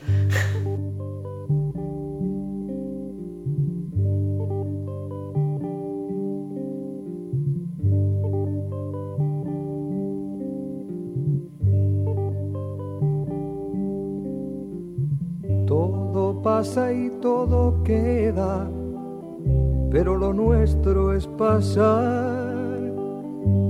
Todo pasa y todo queda, pero lo nuestro es pasar,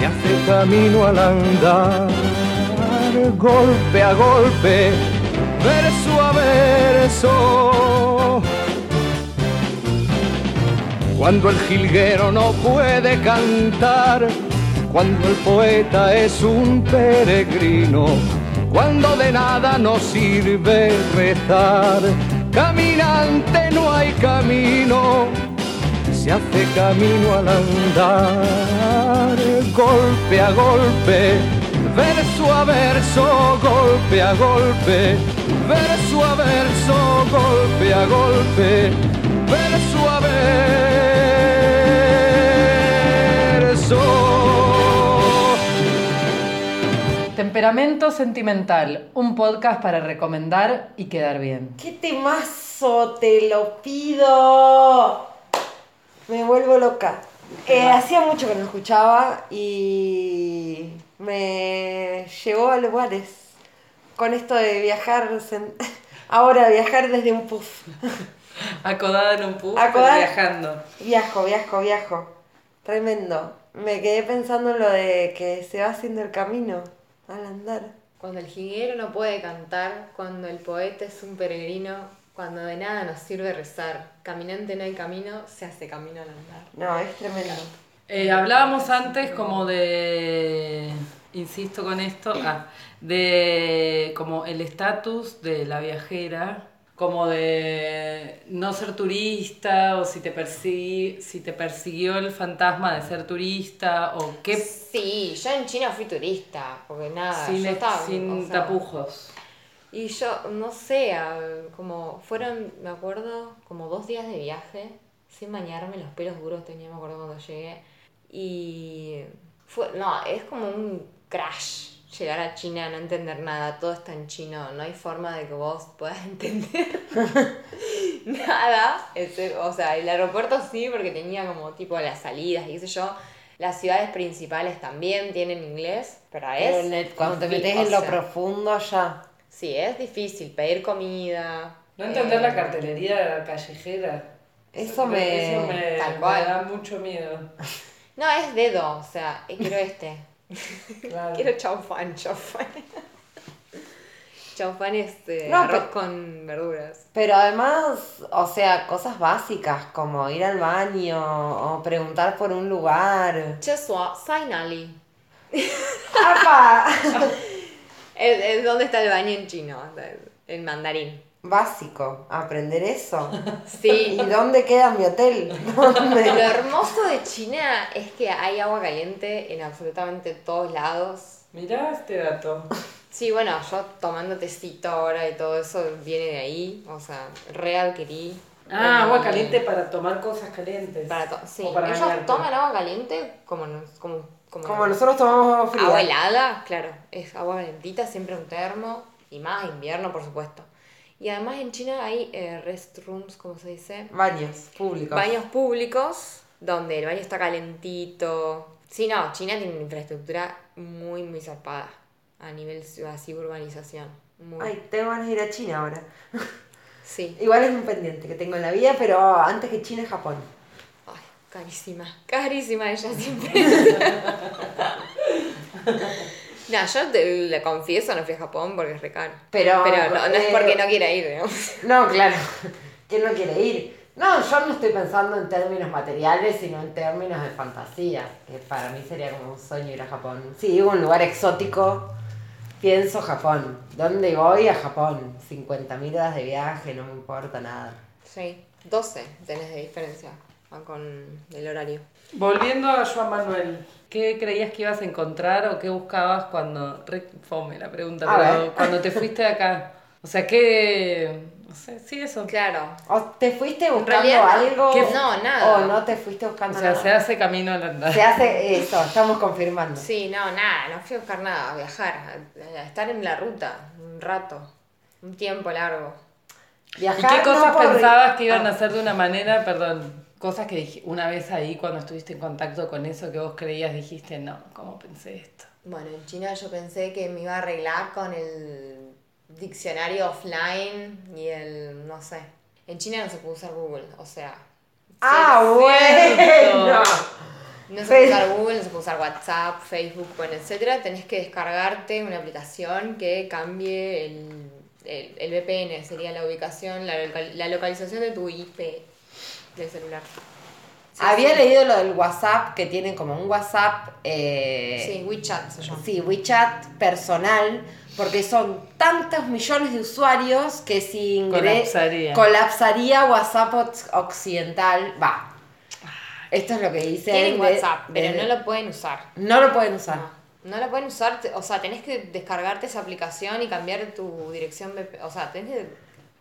se hace camino al andar. Golpe a golpe, verso a verso. Cuando el jilguero no puede cantar, cuando el poeta es un peregrino, cuando de nada nos sirve rezar. Caminante no hay camino, se hace camino al andar, golpe a golpe, verso a verso, golpe a golpe, verso a verso, golpe a golpe, verso a verso. Temperamento Sentimental, un podcast para recomendar y quedar bien. ¡Qué temazo! Te lo pido. Me vuelvo loca. Eh, hacía mucho que no escuchaba y me llevó a lugares con esto de viajar. Ahora viajar desde un puff. Acodada en un pub, Acodada- pero viajando. Viajo, viajo, viajo. Tremendo. Me quedé pensando en lo de que se va haciendo el camino al andar. Cuando el jiguero no puede cantar, cuando el poeta es un peregrino, cuando de nada nos sirve rezar. Caminante no hay camino, se hace camino al andar. No, es tremendo. Eh, hablábamos antes como de insisto con esto, ah, de como el estatus de la viajera, como de no ser turista o si te, persi- si te persiguió el fantasma de ser turista o qué Sí, yo en China fui turista, porque nada, sin, yo estaba... sin o sea, tapujos. Y yo, no sé, como fueron, me acuerdo, como dos días de viaje, sin bañarme, los pelos duros tenía, me acuerdo cuando llegué. Y fue, no, es como un crash llegar a China, no entender nada, todo está en chino, no hay forma de que vos puedas entender nada. O sea, el aeropuerto sí, porque tenía como tipo las salidas y qué sé yo. Las ciudades principales también tienen inglés, pero es... Pero net- cuando te metes en lo profundo ya. Sí, es difícil pedir comida. No entender eh, la cartelería callejera. Eso me- eso me, Tal me cual. da mucho miedo. No, es dedo, o sea, eh, quiero este. Claro. Quiero chau fan, chau fan. Chau fan es eh, No, arroz pero- con verduras. Pero además, o sea, cosas básicas como ir al baño o preguntar por un lugar. Chesua, Sainali. ¡Apa! Es, es donde está el baño en chino, en mandarín. Básico, aprender eso. Sí. ¿Y dónde queda mi hotel? Lo ¿Dónde? hermoso de China es que hay agua caliente en absolutamente todos lados. Mirá este dato. Sí, bueno, yo tomando tecito ahora y todo eso viene de ahí, o sea, real querí. Ah, agua caliente para tomar cosas calientes. Para to- sí, para ellos bañarte. toman agua caliente como, nos- como, como, Como nosotros tomamos agua fría. agua helada, claro, es agua calentita, siempre un termo, y más invierno, por supuesto. Y además en China hay eh, restrooms, como se dice, Baños públicos. baños públicos, donde el baño está calentito. Sí, no, China tiene una infraestructura muy, muy zarpada a nivel así urbanización. Muy, Ay, tengo ganas de ir a China ahora. sí. Igual es un pendiente que tengo en la vida, pero antes que China, Japón. Carísima, carísima ella siempre. no, yo te, le confieso, no fui a Japón porque es re caro. Pero, Pero no, no es porque no quiera ir, digamos. No, claro. ¿Quién no quiere ir? No, yo no estoy pensando en términos materiales, sino en términos de fantasía, que para mí sería como un sueño ir a Japón. Si digo un lugar exótico, pienso Japón. ¿Dónde voy? A Japón. 50.000 horas de viaje, no me importa nada. Sí, 12 tenés de diferencia con el horario. Volviendo a Joan Manuel, ¿qué creías que ibas a encontrar o qué buscabas cuando... Re fome la pregunta, A pero ver. cuando te fuiste de acá. O sea, ¿qué...? No sé, sí, eso. Claro. ¿O te fuiste buscando realidad algo? ¿Qué? No, nada. ¿O no te fuiste O buscando sea, nada? se hace camino al andar. Se hace eso, estamos confirmando. Sí, no, nada, no fui a buscar nada, a viajar, a, a estar en la ruta un rato, un tiempo largo. ¿Y Viajar qué cosas no por- pensabas que iban Ah. a hacer de una manera, perdón, cosas que dij- una vez ahí cuando estuviste en contacto con eso que vos creías, dijiste, no, ¿cómo pensé esto? Bueno, en China yo pensé que me iba a arreglar con el diccionario offline y el, no sé. En China no se puede usar Google, o sea, Ah, bueno. no se puede usar Google, no se puede usar WhatsApp, Facebook, bueno, etcétera. Tenés que descargarte una aplicación que cambie el, el, el VPN, sería la ubicación, la, local- la localización de tu IP del celular. Sí, Había sí. leído lo del WhatsApp, que tienen como un WhatsApp. eh, Sí, WeChat se llama. Sí, WeChat personal, porque son tantos millones de usuarios que si ingre- Colapsaría. colapsaría WhatsApp oc- occidental. Va. Esto es lo que dice. Tienen de- WhatsApp, de- pero no lo pueden usar. no lo pueden usar. No, no la pueden usar, o sea, tenés que descargarte esa aplicación y cambiar tu dirección VPN. O sea, tenés que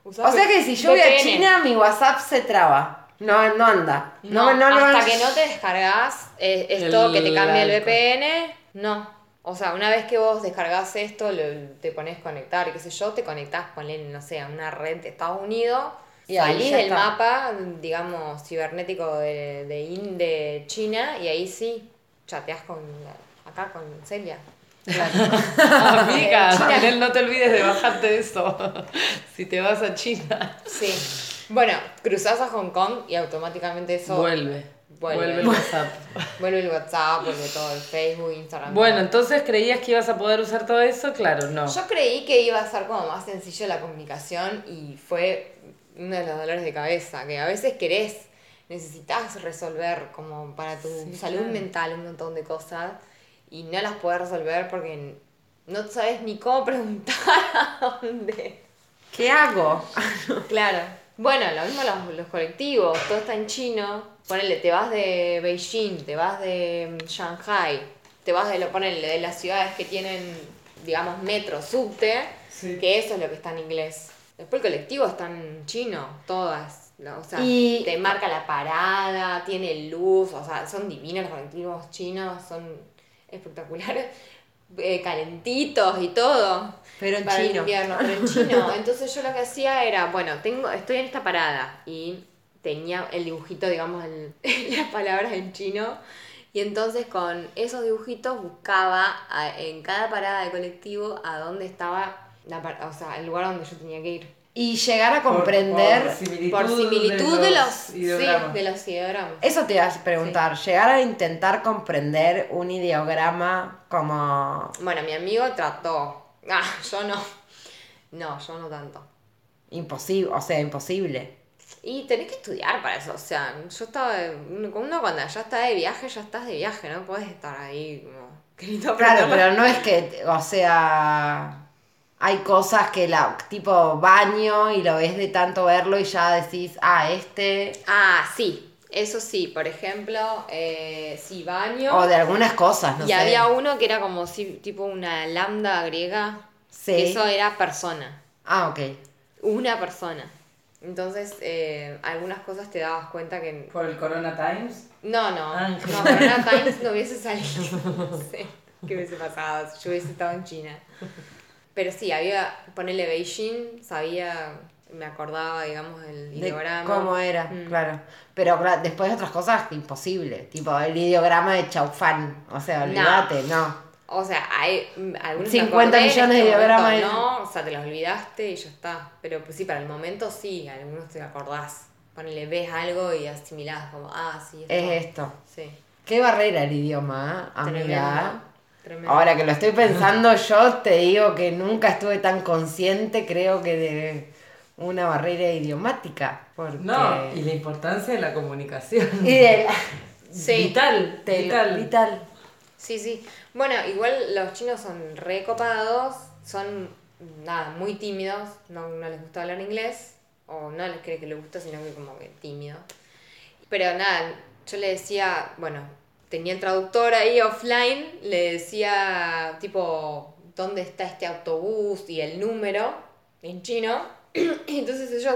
usar O sea que si yo voy a. China, mi WhatsApp se traba. No, no anda. No, No, no, no, hasta que no te descargas eh, esto El que te cambia el. VPN, no. O sea, una vez que vos descargas esto, lo- te pones conectar y qué sé yo, te conectás, ponle, no sé, a una red de Estados Unidos, Y ahí salís del está. mapa, digamos, cibernético de, de, in- de China y ahí sí, chateás con, acá con Celia. Amiga, China. Manel, no te olvides de bajarte eso si te vas a China. Sí. Bueno, cruzás a Hong Kong y automáticamente eso Vuelve. Vuelve. Vuelve el WhatsApp. vuelve el WhatsApp, vuelve todo el Facebook, Instagram. Bueno, todo. entonces creías que ibas a poder usar todo eso, claro, no. Yo creí que iba a ser como más sencillo la comunicación y fue uno de los dolores de cabeza, que a veces querés, necesitas resolver como para tu Sí, salud claro. mental un montón de cosas y no las puedes resolver porque no sabes ni cómo preguntar a dónde. ¿Qué hago? Claro. Bueno, lo mismo los, los colectivos, todo está en chino. Ponele, te vas de Beijing, te vas de mm, Shanghai, te vas de, lo, ponele, de las ciudades que tienen, digamos, metro, subte, que eso es lo que está en inglés. Después el colectivo está en chino, todas. ¿no? O sea, Y- te marca la parada, tiene luz, o sea, son divinos los colectivos chinos, son espectaculares. Eh, calentitos y todo. Pero en para el chino. invierno, pero en chino. Entonces yo lo que hacía era, bueno, tengo, estoy en esta parada y tenía el dibujito, digamos, el- las palabras en chino. Y entonces con esos dibujitos buscaba a- en cada parada de colectivo a dónde estaba, la o sea, el lugar donde yo tenía que ir. Y llegar a comprender... por similitud, Por similitud de los, sí, ideogramas. de los ideogramas. Eso te iba a preguntar, llegar a intentar comprender un ideograma como Bueno, mi amigo trató. Ah, yo no. No, yo no tanto. imposible, o sea, imposible. Y tenés que estudiar para eso, o sea, yo estaba, uno uno cuando ya está de viaje, ya estás de viaje, no puedes estar ahí como Claro, pero no es que, o sea, hay cosas que la tipo baño y lo ves de tanto verlo y ya decís, ah, este, Ah, sí, eso sí, por ejemplo, eh, sí, baño. o de algunas cosas, no y sé. había uno que era como si, tipo una lambda griega, Sí. que eso era persona, Ah, ok. una persona. Entonces, eh, algunas cosas te dabas cuenta que... Por el Corona Times. No, no, Ah. no, Corona Times no hubiese salido. No sé qué hubiese pasado si yo hubiese estado en China. Pero sí, había, ponerle Beijing, sabía, me acordaba, digamos, del De ideograma. cómo era, Mm. claro. Pero después otras cosas, imposible. Tipo el ideograma de Chaufán. O sea, olvídate, no. O sea, hay mm, algunos 50 me acordé, en millones este de ideogramas momento No, o sea, te los olvidaste y ya está. Pero pues sí, para el momento sí, algunos te acordás. Ponele, ves algo y asimilás como, ah, sí, esto. Es esto. Sí, Qué barrera el idioma, ¿eh, amiga. Tremendo. Ahora que lo estoy pensando yo, te digo que nunca estuve tan consciente, creo que de una barrera idiomática. Porque... No, y la importancia de la comunicación. Y de la- Sí. Vital, vital. vital. Sí, sí. Bueno, igual los chinos son recopados, son nada, muy tímidos, no, no les gusta hablar inglés, o no les cree que les gusta, sino que como que tímido. Pero nada, yo le decía, bueno, tenía el traductor ahí offline, le decía tipo, ¿dónde está este autobús? y el número en chino. Y entonces ellos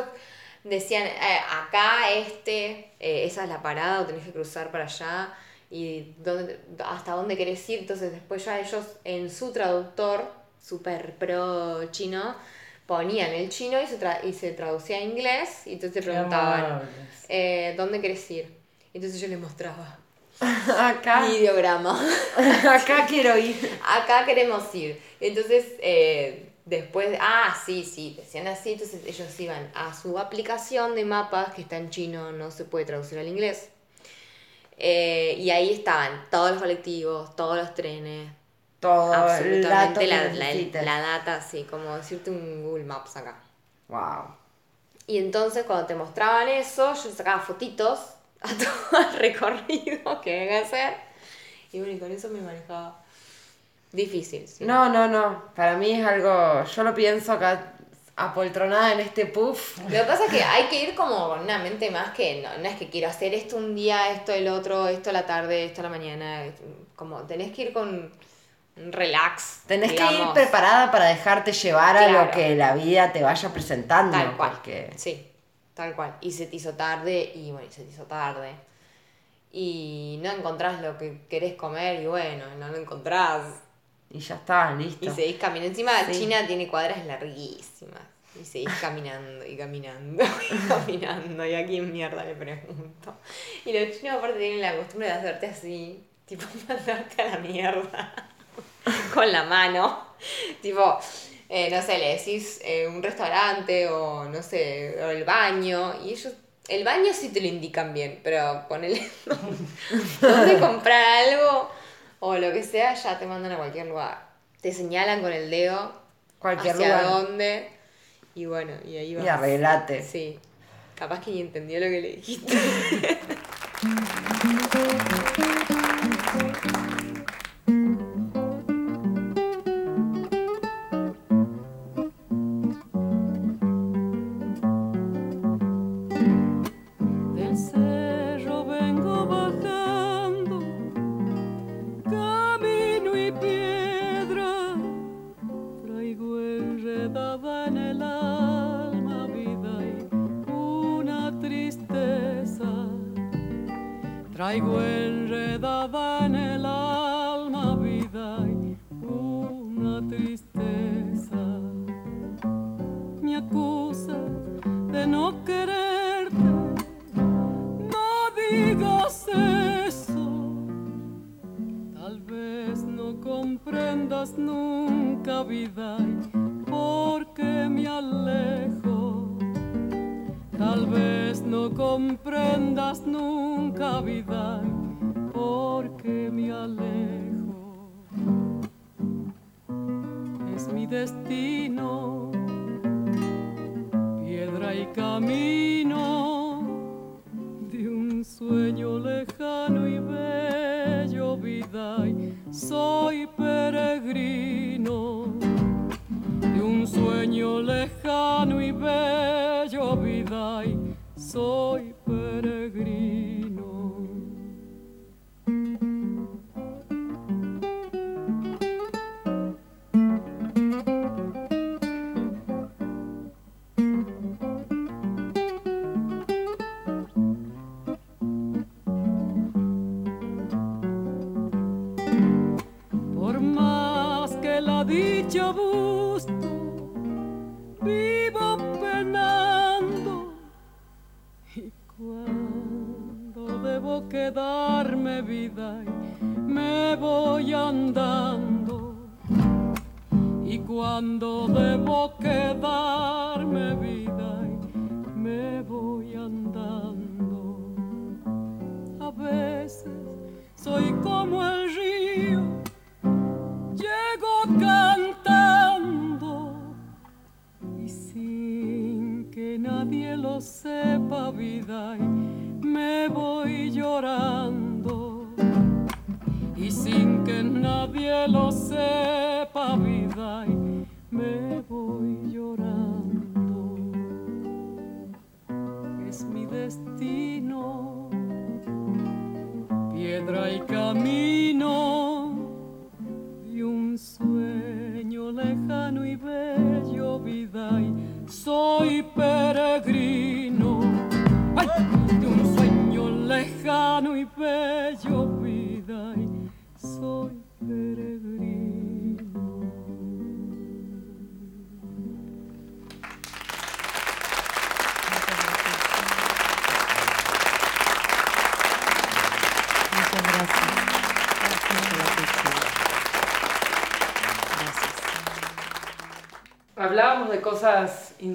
decían, eh, acá este, eh, esa es la parada, o tenés que cruzar para allá, y dónde, hasta dónde querés ir. Entonces después ya ellos en su traductor, super pro chino, ponían el chino y se, tra- y se traducía a inglés, y entonces te preguntaban, eh, ¿dónde querés ir? Entonces yo les mostraba Acá, mi ideograma. acá quiero ir. Acá queremos ir. Entonces, eh, después, ah, sí, sí, decían así, entonces ellos iban a su aplicación de mapas, que está en chino, no se puede traducir al inglés. Eh, y ahí estaban todos los colectivos, todos los trenes, Todo absolutamente la, la, la data, sí, como decirte un Google Maps acá. Wow. Y entonces cuando te mostraban eso, yo sacaba fotitos a todo el recorrido que había que hacer. Y bueno, y con eso me manejaba. Difícil, sí. No, no, no. Para mí es algo. Yo lo pienso acá apoltronada en este puff. Lo que pasa es que hay que ir como con una mente más que no, no es que quiero hacer esto un día, esto el otro, esto a la tarde, esto a la mañana. Como tenés que ir con un relax. Tenés que ir preparada para dejarte llevar a lo que la vida te vaya presentando. Tal cual. Porque Sí, tal cual. Y se te hizo tarde y bueno, y se te hizo tarde. Y no encontrás lo que querés comer y bueno, no lo encontrás. Y ya está, listo. Y seguís caminando. Encima Sí. China tiene cuadras larguísimas. Y seguís caminando y caminando y caminando. ¿Y a quién mierda le pregunto? Y los chinos aparte tienen la costumbre de hacerte así. Tipo, mandarte a la mierda. Con la mano. Tipo, eh, no sé, le decís eh, un restaurante o no sé, o el baño. Y ellos, el baño sí te lo indican bien, pero ponele dónde comprar algo o lo que sea, ya te mandan a cualquier lugar. Te señalan con el dedo Cualquier hacia lugar. dónde. Y bueno, y ahí vas. Y arreglate. Sí. Capaz que ni entendió lo que le dijiste. soy peregrino de un sueño lejano y bello vida y soy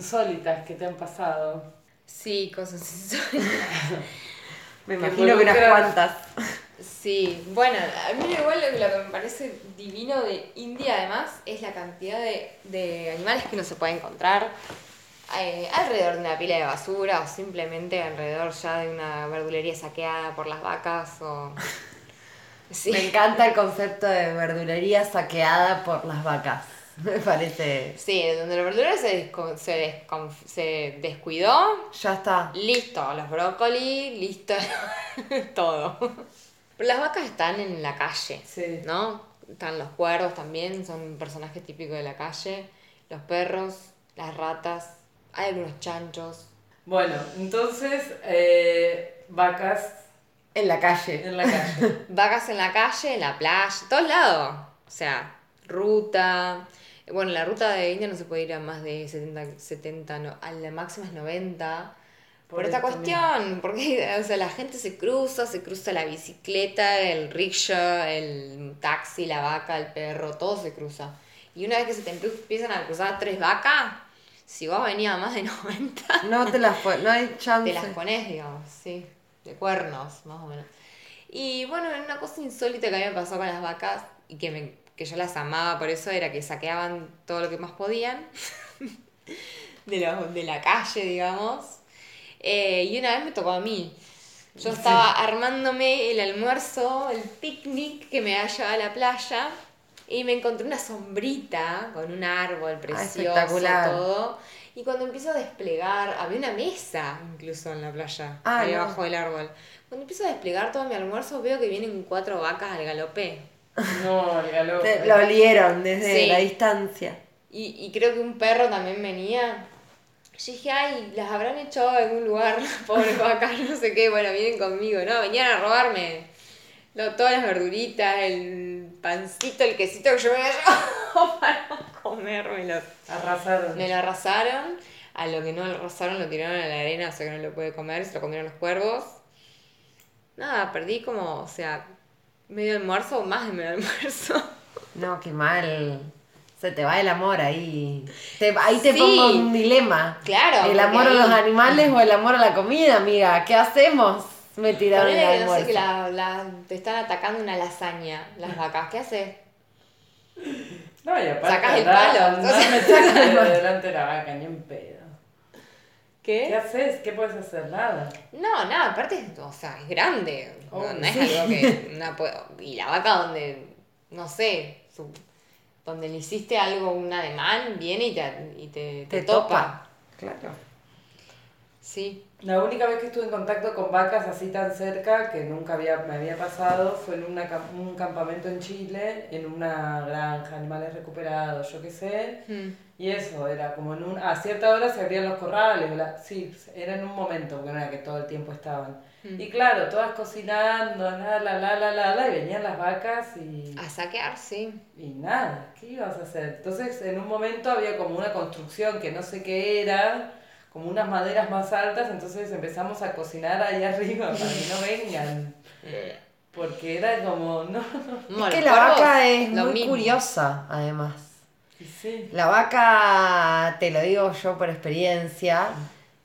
insólitas que te han pasado. Sí, cosas insólitas. Me imagino que unas cuantas. Sí, bueno, a mí igual lo, lo que me parece divino de India además es la cantidad de, de animales que uno se puede encontrar eh, alrededor de una pila de basura o simplemente alrededor ya de una verdulería saqueada por las vacas o... Sí. Me encanta el concepto de verdulería saqueada por las vacas. Me parece. Sí, donde la verdura se, se, se descuidó, Ya está. listo, los brócoli, listo, todo. Pero las vacas están en la calle, Sí. ¿no? Están los cuervos también, son un personaje típico de la calle, los perros, las ratas, hay algunos chanchos. Bueno, entonces, eh, vacas En la calle. en la calle. Vacas en la calle, en la playa, todos lados. O sea, ruta. Bueno, la ruta de India no se puede ir a más de 70, 70 no, a la máxima es 90. Por, Por esta cuestión, porque o sea, la gente se cruza, se cruza la bicicleta, el rickshaw, el taxi, la vaca, el perro, todo se cruza. Y una vez que se te empie- empiezan a cruzar tres vacas, si vos venías a más de 90, No te las no hay chance. te las pones, digamos, sí, de cuernos, más o menos. Y bueno, una cosa insólita que a mí me pasó con las vacas y que, me, que yo las amaba por eso era que saqueaban todo lo que más podían de, los- de la calle, digamos. Eh, y una vez me tocó a mí. Yo estaba armándome el almuerzo, el picnic que me había llevado a la playa y me encontré una sombrita con un árbol precioso, espectacular. todo. Y cuando empiezo a desplegar, había una mesa incluso en la playa, Ah, ahí no. abajo del árbol. Cuando empiezo a desplegar todo mi almuerzo, veo que vienen cuatro vacas al galope. No. Te- lo olieron desde Sí. la distancia. Y, y creo que un perro también venía. Yo dije, ay, las habrán echado a algún lugar, pobres vacas, no sé qué, bueno, vienen conmigo. No, venían a robarme no, todas las verduritas, el pancito, el quesito que yo me había para comérmelo. Arrasaron. Me lo arrasaron, a lo que no lo arrasaron lo tiraron a la arena, o sea que no lo puede comer, se lo comieron los cuervos. Nada, perdí como, o sea, medio almuerzo o más de medio almuerzo. No, qué mal. Se te va el amor ahí. Te- ahí te Sí. pongo un dilema. Claro, ¿El amor a porque los ahí- animales o el amor a la comida, amiga? ¿Qué hacemos? Me tiraron el no sé, almuerzo. que la, la- te están atacando una lasaña, las vacas, ¿qué haces? No, y aparte. Sacás el palo, andá entonces- meterte delante de la vaca, ni en pedo. ¿Qué ¿Qué? haces? ¿Qué puedes hacer? Nada. No, nada, aparte, o sea, es grande. No, Oh, no es sí. algo que. una puedo- y la vaca donde, no sé, su- donde le hiciste algo, un ademán, viene y te, y te, Te te topa. topa. Claro. Sí. La única vez que estuve en contacto con vacas así tan cerca, que nunca había, me había pasado, fue en una, un campamento en Chile, en una granja, animales recuperados, yo qué sé. Mm. Y eso, era como en un... A cierta hora se abrían los corrales, la- sí, era en un momento, porque no era que todo el tiempo estaban. Mm. Y claro, todas cocinando, la, la, la, la, la, la, y venían las vacas y... A saquear, sí. Y nada, ¿qué ibas a hacer? Entonces, en un momento había como una construcción que no sé qué era, como unas maderas más altas, entonces empezamos a cocinar ahí arriba para que no vengan. Porque era como, no, no. Es que la vaca es lo muy mismo. curiosa, además. Sí. La vaca, te lo digo yo por experiencia,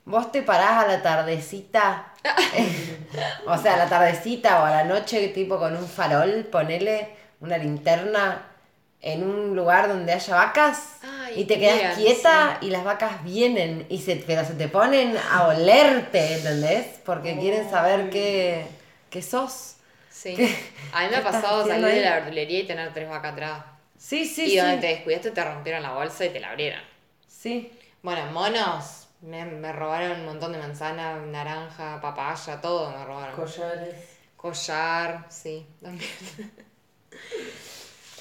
vos te parás a la tardecita, o sea, a la tardecita o a la noche, tipo con un farol, ponele una linterna en un lugar donde haya vacas y te quedas quieta y las vacas vienen y se, pero se te ponen a olerte, ¿entendés? Porque quieren saber qué, qué sos. Sí. ¿Qué- A mí me ha pasado salir de la verdulería y tener tres vacas atrás. Sí, sí, y sí. donde te descuidaste te rompieron la bolsa y te la abrieron. Sí. Bueno, monos, me, me robaron un montón de manzana, naranja, papaya, todo me robaron. Collares. Collar, sí, también.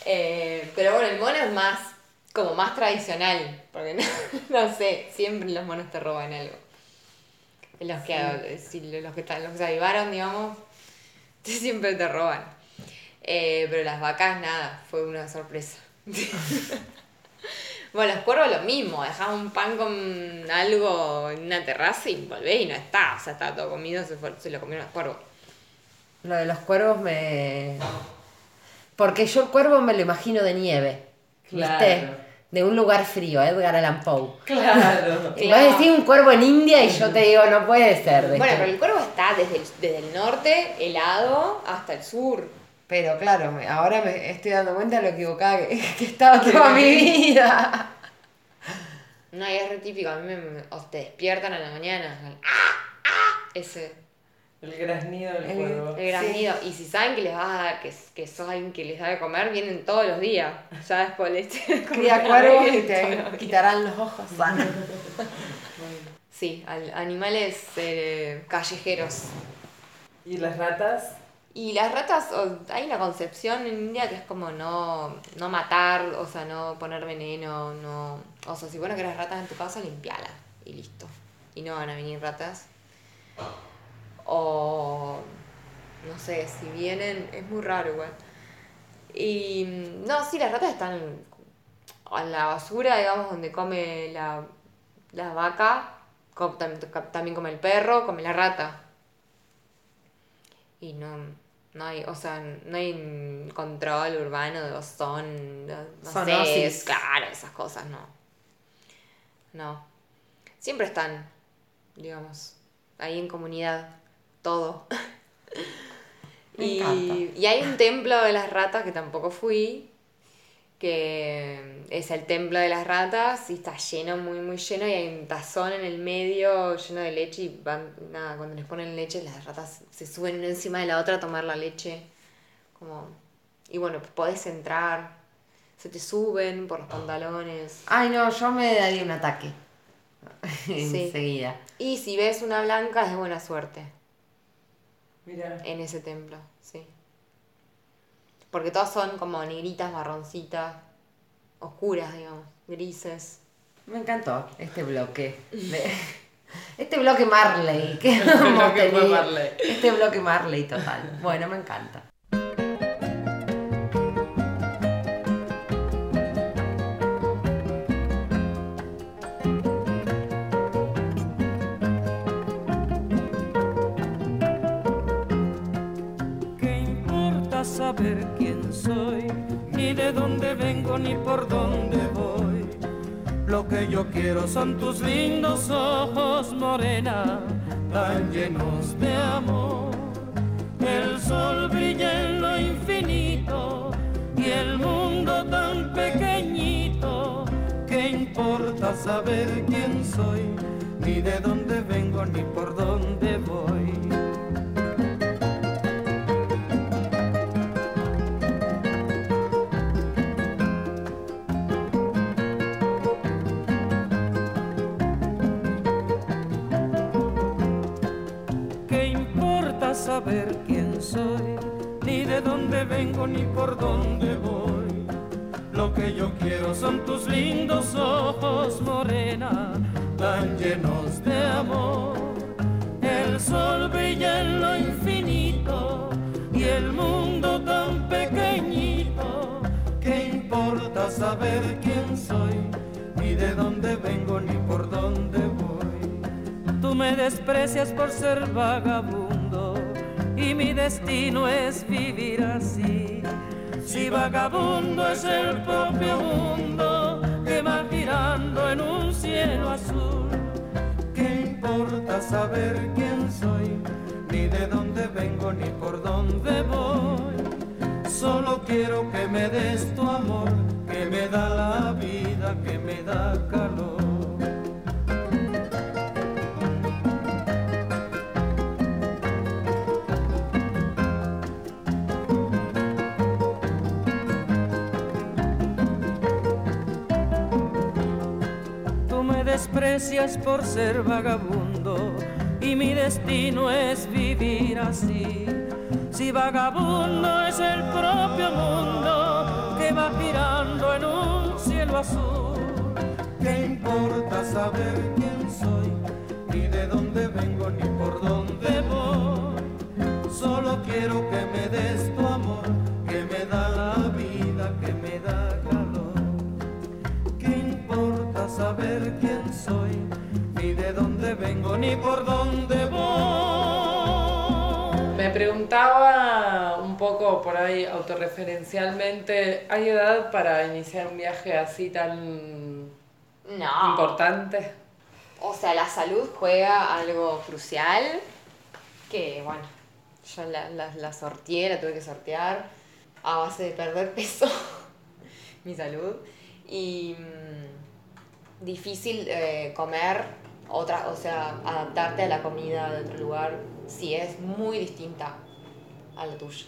Eh, pero bueno, el mono es más, como más tradicional, porque no, no sé, siempre los monos te roban algo. Los que, si los que, están- los que se avivaron, digamos, siempre te roban. Eh, pero las vacas, nada, fue una sorpresa. bueno, los cuervos lo mismo, dejás un pan con algo en una terraza y volvés y no está, o sea, estaba todo comido, se, fue- se lo comieron los cuervos. Lo de los cuervos me... Porque yo el cuervo me lo imagino de nieve, ¿viste? Claro. De un lugar frío, Edgar Allan Poe. Claro. Y vas a decir un cuervo en India y yo te digo, no puede ser. Bueno, este- pero el cuervo está desde el, desde el norte, helado, hasta el sur. Pero claro, me- ahora me estoy dando cuenta de lo equivocada que, que estaba toda mi vida. No, y es re típico, a mí me, me- te despiertan a la mañana. ¡ah! ¡ah! Ese, El graznido del El- cuervo. el granido. Y si saben que les vas a dar, que, que sos alguien que les da de comer, vienen todos los días. Ya después les Cría cuervos y te quitarán los ojos. Sí, al- animales eh, callejeros. ¿Y las ratas? Y las ratas, hay una concepción en India que es como no, no matar, o sea, no poner veneno, no... O sea, si vos no querés ratas en tu casa, limpiala y listo. Y no van a venir ratas. O... No sé, si vienen, es muy raro igual. Y... mm, No, sí, las ratas están en la basura, digamos, donde come la, la vaca, también come el perro, come la rata. Y no, no hay, o sea, no hay control urbano de ozón, no, no sé, es- claro, esas cosas no. No. Siempre están, digamos, ahí en comunidad, todo. Me y, encanta. y hay un templo de las ratas que tampoco fui, que es el templo de las ratas y está lleno, muy, muy lleno, y hay un tazón en el medio lleno de leche y van, nada, cuando les ponen leche las ratas se suben una encima de la otra a tomar la leche. Como, y bueno, podés entrar, se te suben por los pantalones. Ay, no, yo me daría un ataque. Sí. Enseguida. Y si ves una blanca es de buena suerte En ese templo, sí. Porque todas son como negritas, marroncitas, oscuras, digamos, grises. Me encantó este bloque. de- Este bloque Marley. Que Este bloque fue tenido. Marley. Este bloque Marley total. Bueno, me encanta. Quién soy? Ni de dónde vengo ni por dónde voy. Lo que yo quiero son tus lindos ojos, morena, tan llenos de amor. El sol brilla en lo infinito y el mundo tan pequeñito. ¿Qué importa saber quién soy? Ni de dónde vengo ni por dónde voy. Saber quién soy? Ni de dónde vengo ni por dónde voy. Lo que yo quiero son tus lindos ojos, morena, tan llenos de amor. El sol brilla en lo infinito y el mundo tan pequeñito. ¿Qué importa saber quién soy? Ni de dónde vengo ni por dónde voy. Tú me desprecias por ser vagabundo y mi destino es vivir así. Si vagabundo es el propio mundo que va girando en un cielo azul, ¿qué importa saber quién soy? Ni de dónde vengo ni por dónde voy. Solo quiero que me des tu amor, que me da la vida, que me da calor. Desprecias por ser vagabundo y mi destino es vivir así. Si vagabundo es el propio mundo que va girando en un cielo azul, ¿qué importa saber quién soy? Ni de dónde vengo ni por dónde voy. Solo quiero que me des tu amor, que me da la vida, que me da calor. ¿Qué importa saber quién soy? Ni de dónde vengo ni por dónde voy. Me preguntaba un poco por ahí autorreferencialmente, ¿hay edad para iniciar un viaje así tan No. importante? O sea, la salud juega algo crucial que, bueno, yo la, la, la sorteé, la tuve que sortear a base de perder peso, mi salud. Y difícil eh, comer otra, o sea, adaptarte a la comida de otro lugar si es muy distinta a la tuya.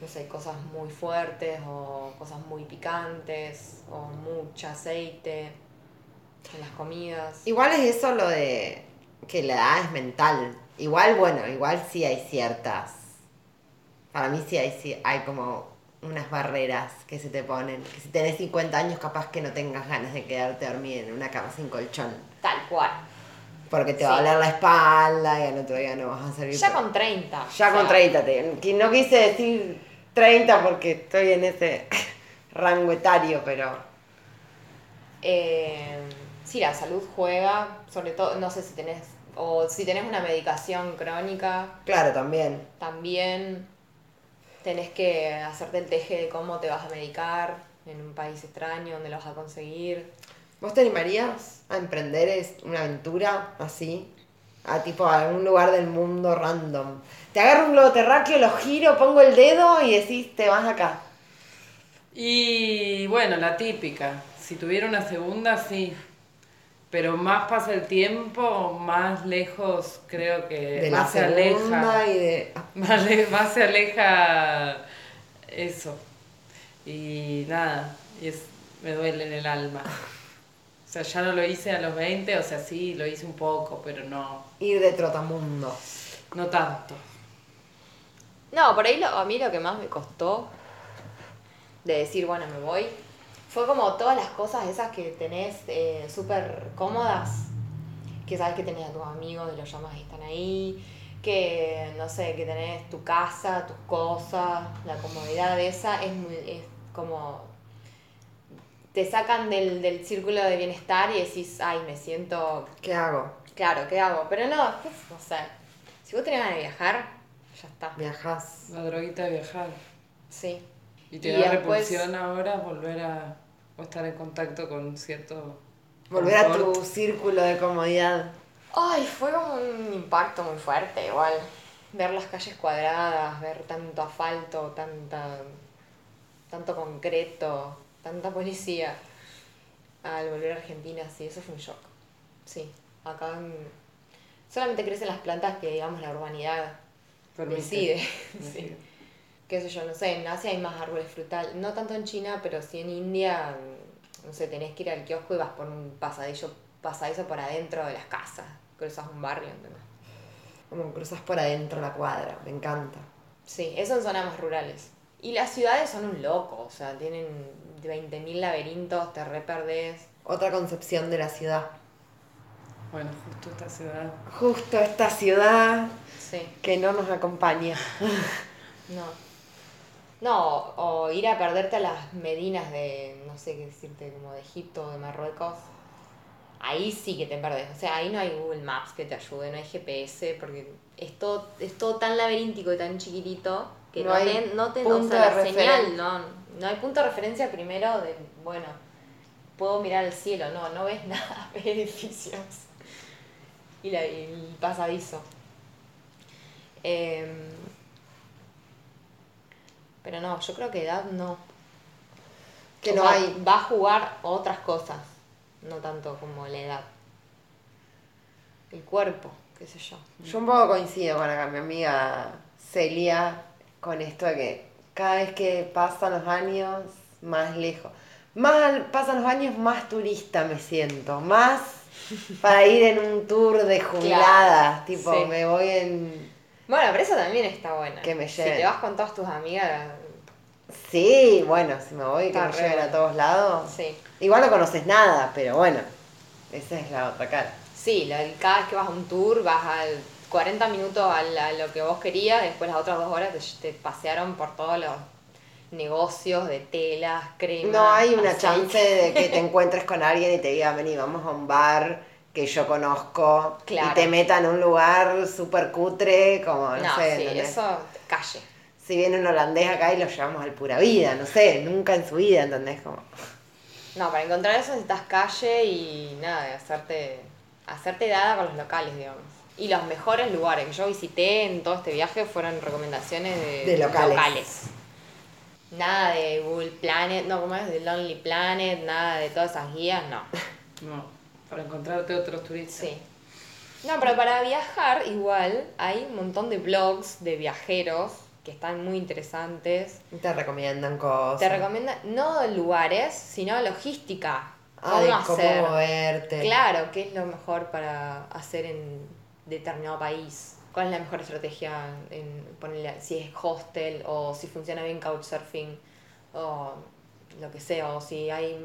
No sé, cosas muy fuertes o cosas muy picantes o mucho aceite en las comidas. Igual es eso lo de que la edad es mental. Igual, bueno, igual sí hay ciertas. Para mí sí hay, sí hay como unas barreras que se te ponen. Que si tenés 50 años, capaz que no tengas ganas de quedarte dormida en una cama sin colchón. Tal cual. Porque te va a doler la espalda y al otro día no vas a servir. Ya con 30. Ya con sea, 30. Te, que no quise decir 30 porque estoy en ese rango etario, pero. eh, sí, la salud juega, sobre todo, no sé si tenés, o si tenés una medicación crónica, Claro, también. también tenés que hacerte el teje de cómo te vas a medicar en un país extraño, dónde lo vas a conseguir. ¿Vos te animarías a emprender es- una aventura así? A tipo a algún lugar del mundo random. Te agarro un globo terráqueo, lo giro, pongo el dedo y decís, te vas acá. Y bueno, la típica, si tuviera una segunda, sí. Pero más pasa el tiempo, más lejos creo que De la más se aleja. segunda y de. Más, le- más se aleja eso. Y nada, y es, me duele en el alma. O sea, ya no lo hice a los 20, o sea, sí, lo hice un poco, pero no, ir de trotamundo. no tanto. No, por ahí lo- a mí lo que más me costó de decir, bueno, me voy, Fue como todas las cosas esas que tenés eh, súper cómodas, que sabes que tenés a tus amigos y los llamas y están ahí, que no sé, que tenés tu casa, tus cosas, la comodidad de esa es, muy, es como te sacan del, del círculo de bienestar y decís, ay, me siento, ¿Qué hago? claro, ¿qué hago? Pero no, después, no sé, si vos tenés ganas de viajar, ya está. Viajás. La droguita de viajar. Sí. ¿Y te Y da después- repulsión ahora volver a o estar en contacto con cierto... Volver a confort? tu círculo de comodidad. Ay, fue como un impacto muy fuerte, igual. Ver las calles cuadradas, ver tanto asfalto, tanta, tanto concreto, tanta policía. Al volver a Argentina, sí, eso fue un shock. Sí, acá en- solamente crecen las plantas que, digamos, la urbanidad Permite. decide. Sí. Qué sé yo, no sé, en Asia hay más árboles frutales. No tanto en China, pero sí en India, no sé, tenés que ir al kiosco y vas por un pasadillo, pasadizo por adentro de las casas. Cruzas un barrio, ¿entendés? Como cruzas por adentro la cuadra, me encanta. Sí, eso en zonas más rurales. Y las ciudades son un loco, o sea, tienen 20.000 laberintos, te re perdés. Otra concepción de la ciudad. Bueno, justo esta ciudad. Justo esta ciudad Sí, que no nos acompaña. no. No, o ir a perderte a las medinas de, no sé qué decirte, como de Egipto o de Marruecos. Ahí sí que te perdés. O sea, ahí no hay Google Maps que te ayude, no hay GPS, porque es todo, es todo tan laberíntico y tan chiquitito que No no, hay te, no te punto o sea, de la señal, no, no hay punto de referencia primero de, bueno, puedo mirar el cielo, no, no ves nada, ves edificios. Y, la, y el pasadizo. Em, pero no, yo creo que edad no. Que O no sea, hay. Va a jugar otras cosas, no tanto como la edad. El cuerpo, qué sé yo. Yo un poco coincido con acá mi amiga Celia con esto de que cada vez que pasan los años, más lejos. Más pasan los años, más turista me siento. Más para ir en un tour de jubiladas. tipo, sí. me voy en. Bueno, pero eso también está bueno. Que me Si lleven. te vas con todas tus amigas, Sí, bueno, si me voy, que me lleven a todos lados. sí. Igual no conoces nada, pero bueno, esa es la otra cara. Sí, la- cada vez que vas a un tour vas al 40 minutos a, la- a lo que vos querías, después las otras dos horas te, te pasearon por todos los negocios de telas, cremas. No hay una aceite. chance de que te encuentres con alguien y te diga, vení, vamos a un bar que yo conozco Claro. y te meta en un lugar súper cutre, como, no, No, sé, sí, ¿entendés? eso, calle. Si viene un holandés acá y lo llevamos al pura vida, no sé, nunca en su vida, ¿entendés? Como, No, para encontrar eso necesitas calle y nada, de hacerte, hacerte dada con los locales, digamos. Y los mejores lugares que yo visité en todo este viaje fueron recomendaciones de, De locales. Nada de Google Planet, no, como es? De Lonely Planet, nada de todas esas guías, no. No, para encontrarte otros turistas. Sí. No, pero para viajar igual hay un montón de blogs de viajeros que están muy interesantes. te recomiendan cosas. Te recomiendan no lugares, sino logística. Ah, cómo cómo moverte. Claro, qué es lo mejor para hacer en determinado país. ¿Cuál es la mejor estrategia en ponerle, si es hostel o si funciona bien couchsurfing o lo que sea, o si hay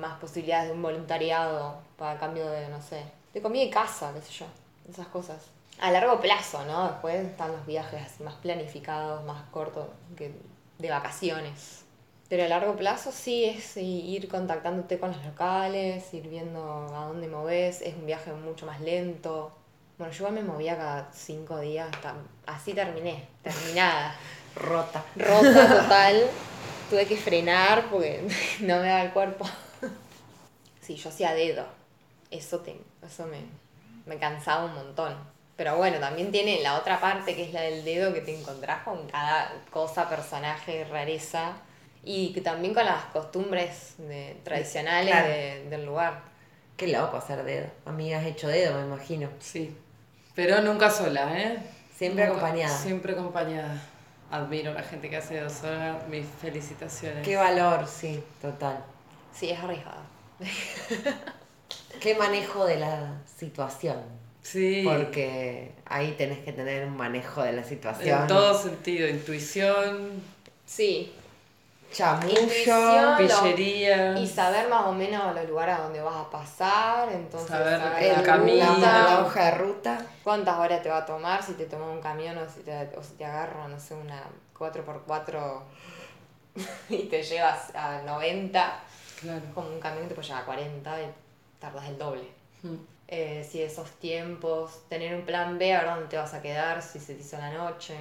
más posibilidades de un voluntariado para cambio de, no sé, de comida y casa, qué sé yo, esas cosas. A largo plazo, ¿no? Después están los viajes más planificados, más cortos, que de vacaciones. Pero a largo plazo sí es ir contactándote con los locales, ir viendo a dónde moves, es un viaje mucho más lento. Bueno, yo igual me movía cada cinco días, hasta- así terminé, terminada, Rota. rota total. Tuve que frenar porque no me daba el cuerpo. Sí, yo hacía dedo. Eso, te, eso me, me cansaba un montón. Pero bueno, también tiene la otra parte que es la del dedo que te encontrás con cada cosa, personaje, rareza. Y que también con las costumbres de- tradicionales Claro. de- del lugar. Qué loco hacer dedo. Amigas hecho dedo, me imagino. Sí. Pero nunca sola, ¿eh? Siempre Nunca- acompañada. Siempre acompañada. Admiro a la gente que hace dedo sola. Mis felicitaciones. Qué valor, sí, total. Sí, es arriesgado. Qué manejo de la situación. Sí. Porque ahí tenés que tener un manejo de la situación. En todo sentido. Intuición. Sí. Chamullo. Lo- Pillería. y saber más o menos los lugares a donde vas a pasar, entonces Saber saber El el camino. La, la hoja de ruta. cuántas horas te va a tomar, si te toma un camión o si te, o si te agarra, no sé, una 4x4 y te llevas a 90, Claro. como un camión que te puede llevar a 40 y tardas el doble. Mm. Eh, si esos tiempos, tener un plan B, a ver dónde te vas a quedar, si se te hizo la noche.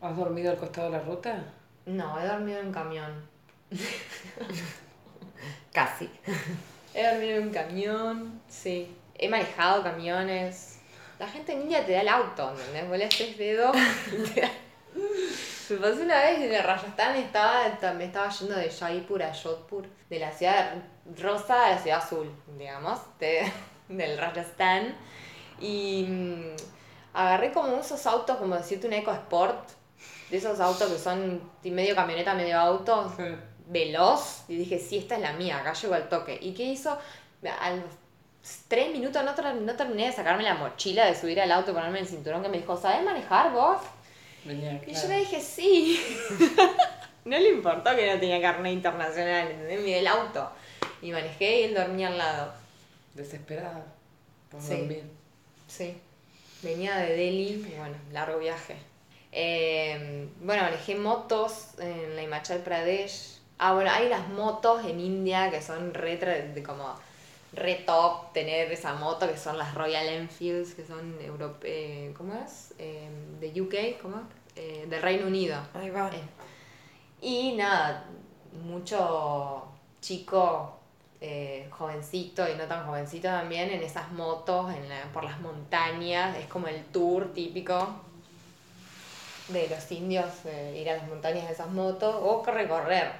¿Has dormido al costado de la ruta? No, he dormido en un camión. Casi. He dormido en un camión, sí. He manejado camiones. La gente en India te da el auto, ¿entendés? Vos le haces dedo Me pasó una vez en el Rajasthan, estaba, ta- me estaba yendo de Jaipur a Jodhpur, de la ciudad rosa a la ciudad azul, digamos, de- del Rajasthan. Y mm, agarré como esos autos, como decirte un Eco Sport, de esos autos que son medio camioneta, medio auto, veloz y dije, sí, esta es la mía, acá llego al toque. ¿Y qué hizo? A los tres minutos no, ter- no terminé de sacarme la mochila, de subir al auto y ponerme el cinturón que me dijo, ¿sabes manejar vos? Venía, Y yo claro. le dije, sí. no le importó que no tenía carnet internacional, ¿entendés? Dio el auto. Y manejé y él dormía al lado. Desesperada. Por Sí. dormir. Sí. Venía de Delhi, bueno, largo viaje. Eh, bueno, manejé motos en la Himachal Pradesh. Ah, bueno, hay las motos en India que son re, de como re top tener esa moto, que son las Royal Enfields, que son europe ¿cómo es? Eh, de UK, ¿cómo? Eh, de Reino Unido. Ahí va. Eh, Y nada, mucho chico, eh, jovencito y no tan jovencito también en esas motos en la- por las montañas. Es como el tour típico de los indios, eh, ir a las montañas de esas motos o recorrer.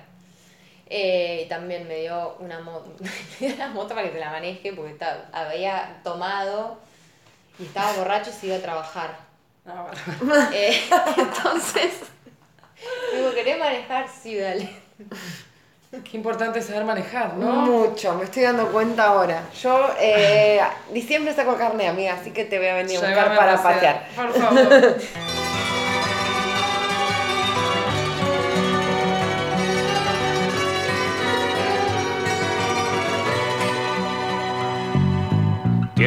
Eh, y también me dio una dio la moto para que se la maneje porque estaba- había tomado y estaba borracho y se iba a trabajar. Ah, bueno. Eh, entonces, digo, ¿querés manejar? Sí, dale. Qué importante es saber manejar, ¿no? Mucho, me estoy dando cuenta ahora. Yo, eh, diciembre saco carne, amiga, así que te voy a venir a buscar para pasear, pasear. Por favor.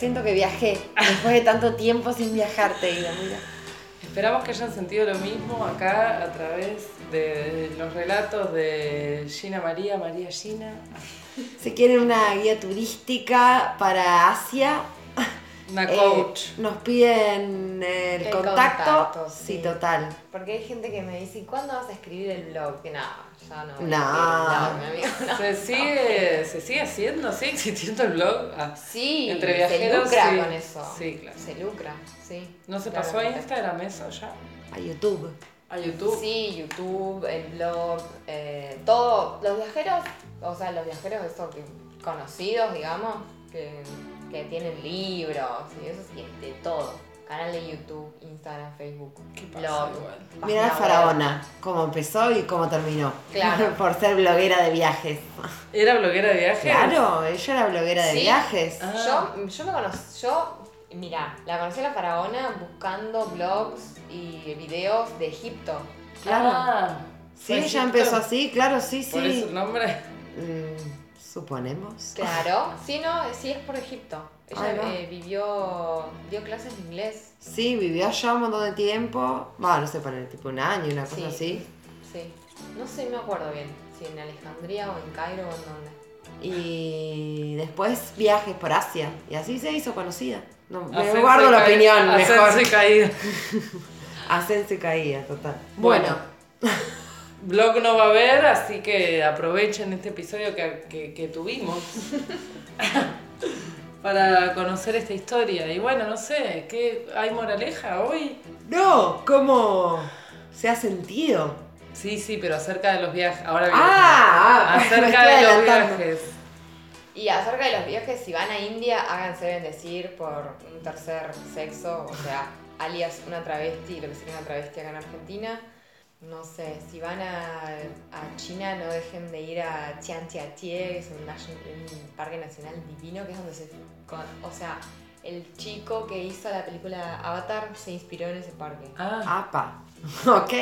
Siento que viajé después de tanto tiempo sin viajar, te digo, mira. Esperamos que hayan sentido lo mismo acá a través de los relatos de Gina María, María Gina. Si quieren una guía turística para Asia, Una eh, coach. nos piden el, El contacto. contacto, sí. sí. total. Porque hay gente que me dice, ¿y cuándo vas a escribir el blog? Que no, ya no. voy No. mi amigo, no. Se sigue, se sigue haciendo, sigue existiendo el blog. Ah, Sí, Entre se viajeros, lucra sí. con eso. Sí, claro. Se lucra, sí. ¿No se pasó a. Instagram eso ya? A YouTube. ¿A YouTube? Sí, YouTube, el blog, eh, todo. Los viajeros, o sea, los viajeros esos que- conocidos, digamos, que, que tienen libros y eso sí, de todo. Canal de YouTube, Instagram, Facebook, ¿Qué pasa blog. Mira la faraona, cómo empezó y cómo terminó. Claro. Por ser bloguera de viajes. ¿Era bloguera de viajes? Claro, ella era bloguera de Sí. viajes. Ah. Yo, yo me conocí, yo, mira, la conocí a la faraona buscando blogs y videos de Egipto. Claro. Ah, Sí, ¿fue ella Egipto? empezó así, claro, sí, ¿Por sí. el nombre? Mm, suponemos. Claro, sí, no, sí es por Egipto. Ella eh, vivió, dio clases de inglés. Sí, vivió allá un montón de tiempo. Bueno, no sé, poner tipo un año, una cosa Sí. así. Sí. No sé, me acuerdo bien. Si en Alejandría o en Cairo o en dónde. Y después viajes por Asia. Y así se hizo conocida. No, me guardo la opinión, mejor. Hacerse caída. Ascenso y caída, total. Bueno. Blog no va a haber, así que aprovechen este episodio que, que- que tuvimos para conocer esta historia. Y bueno, no sé, ¿qué hay moraleja hoy? No, ¿cómo se ha sentido? Sí, sí, pero acerca de los viajes. Ahora viene Ah, ah, acerca de los viajes. Y acerca de los viajes, si van a India, háganse bendecir por un tercer sexo, o sea, alias una travesti, lo que sería una travesti acá en Argentina. No sé, si van a, a China, no dejen de ir a Tiantiatie, que es un, parque nacional divino, que es donde se... con- o sea, el chico que hizo la película Avatar se inspiró en ese parque. Ah, Apa. Ok.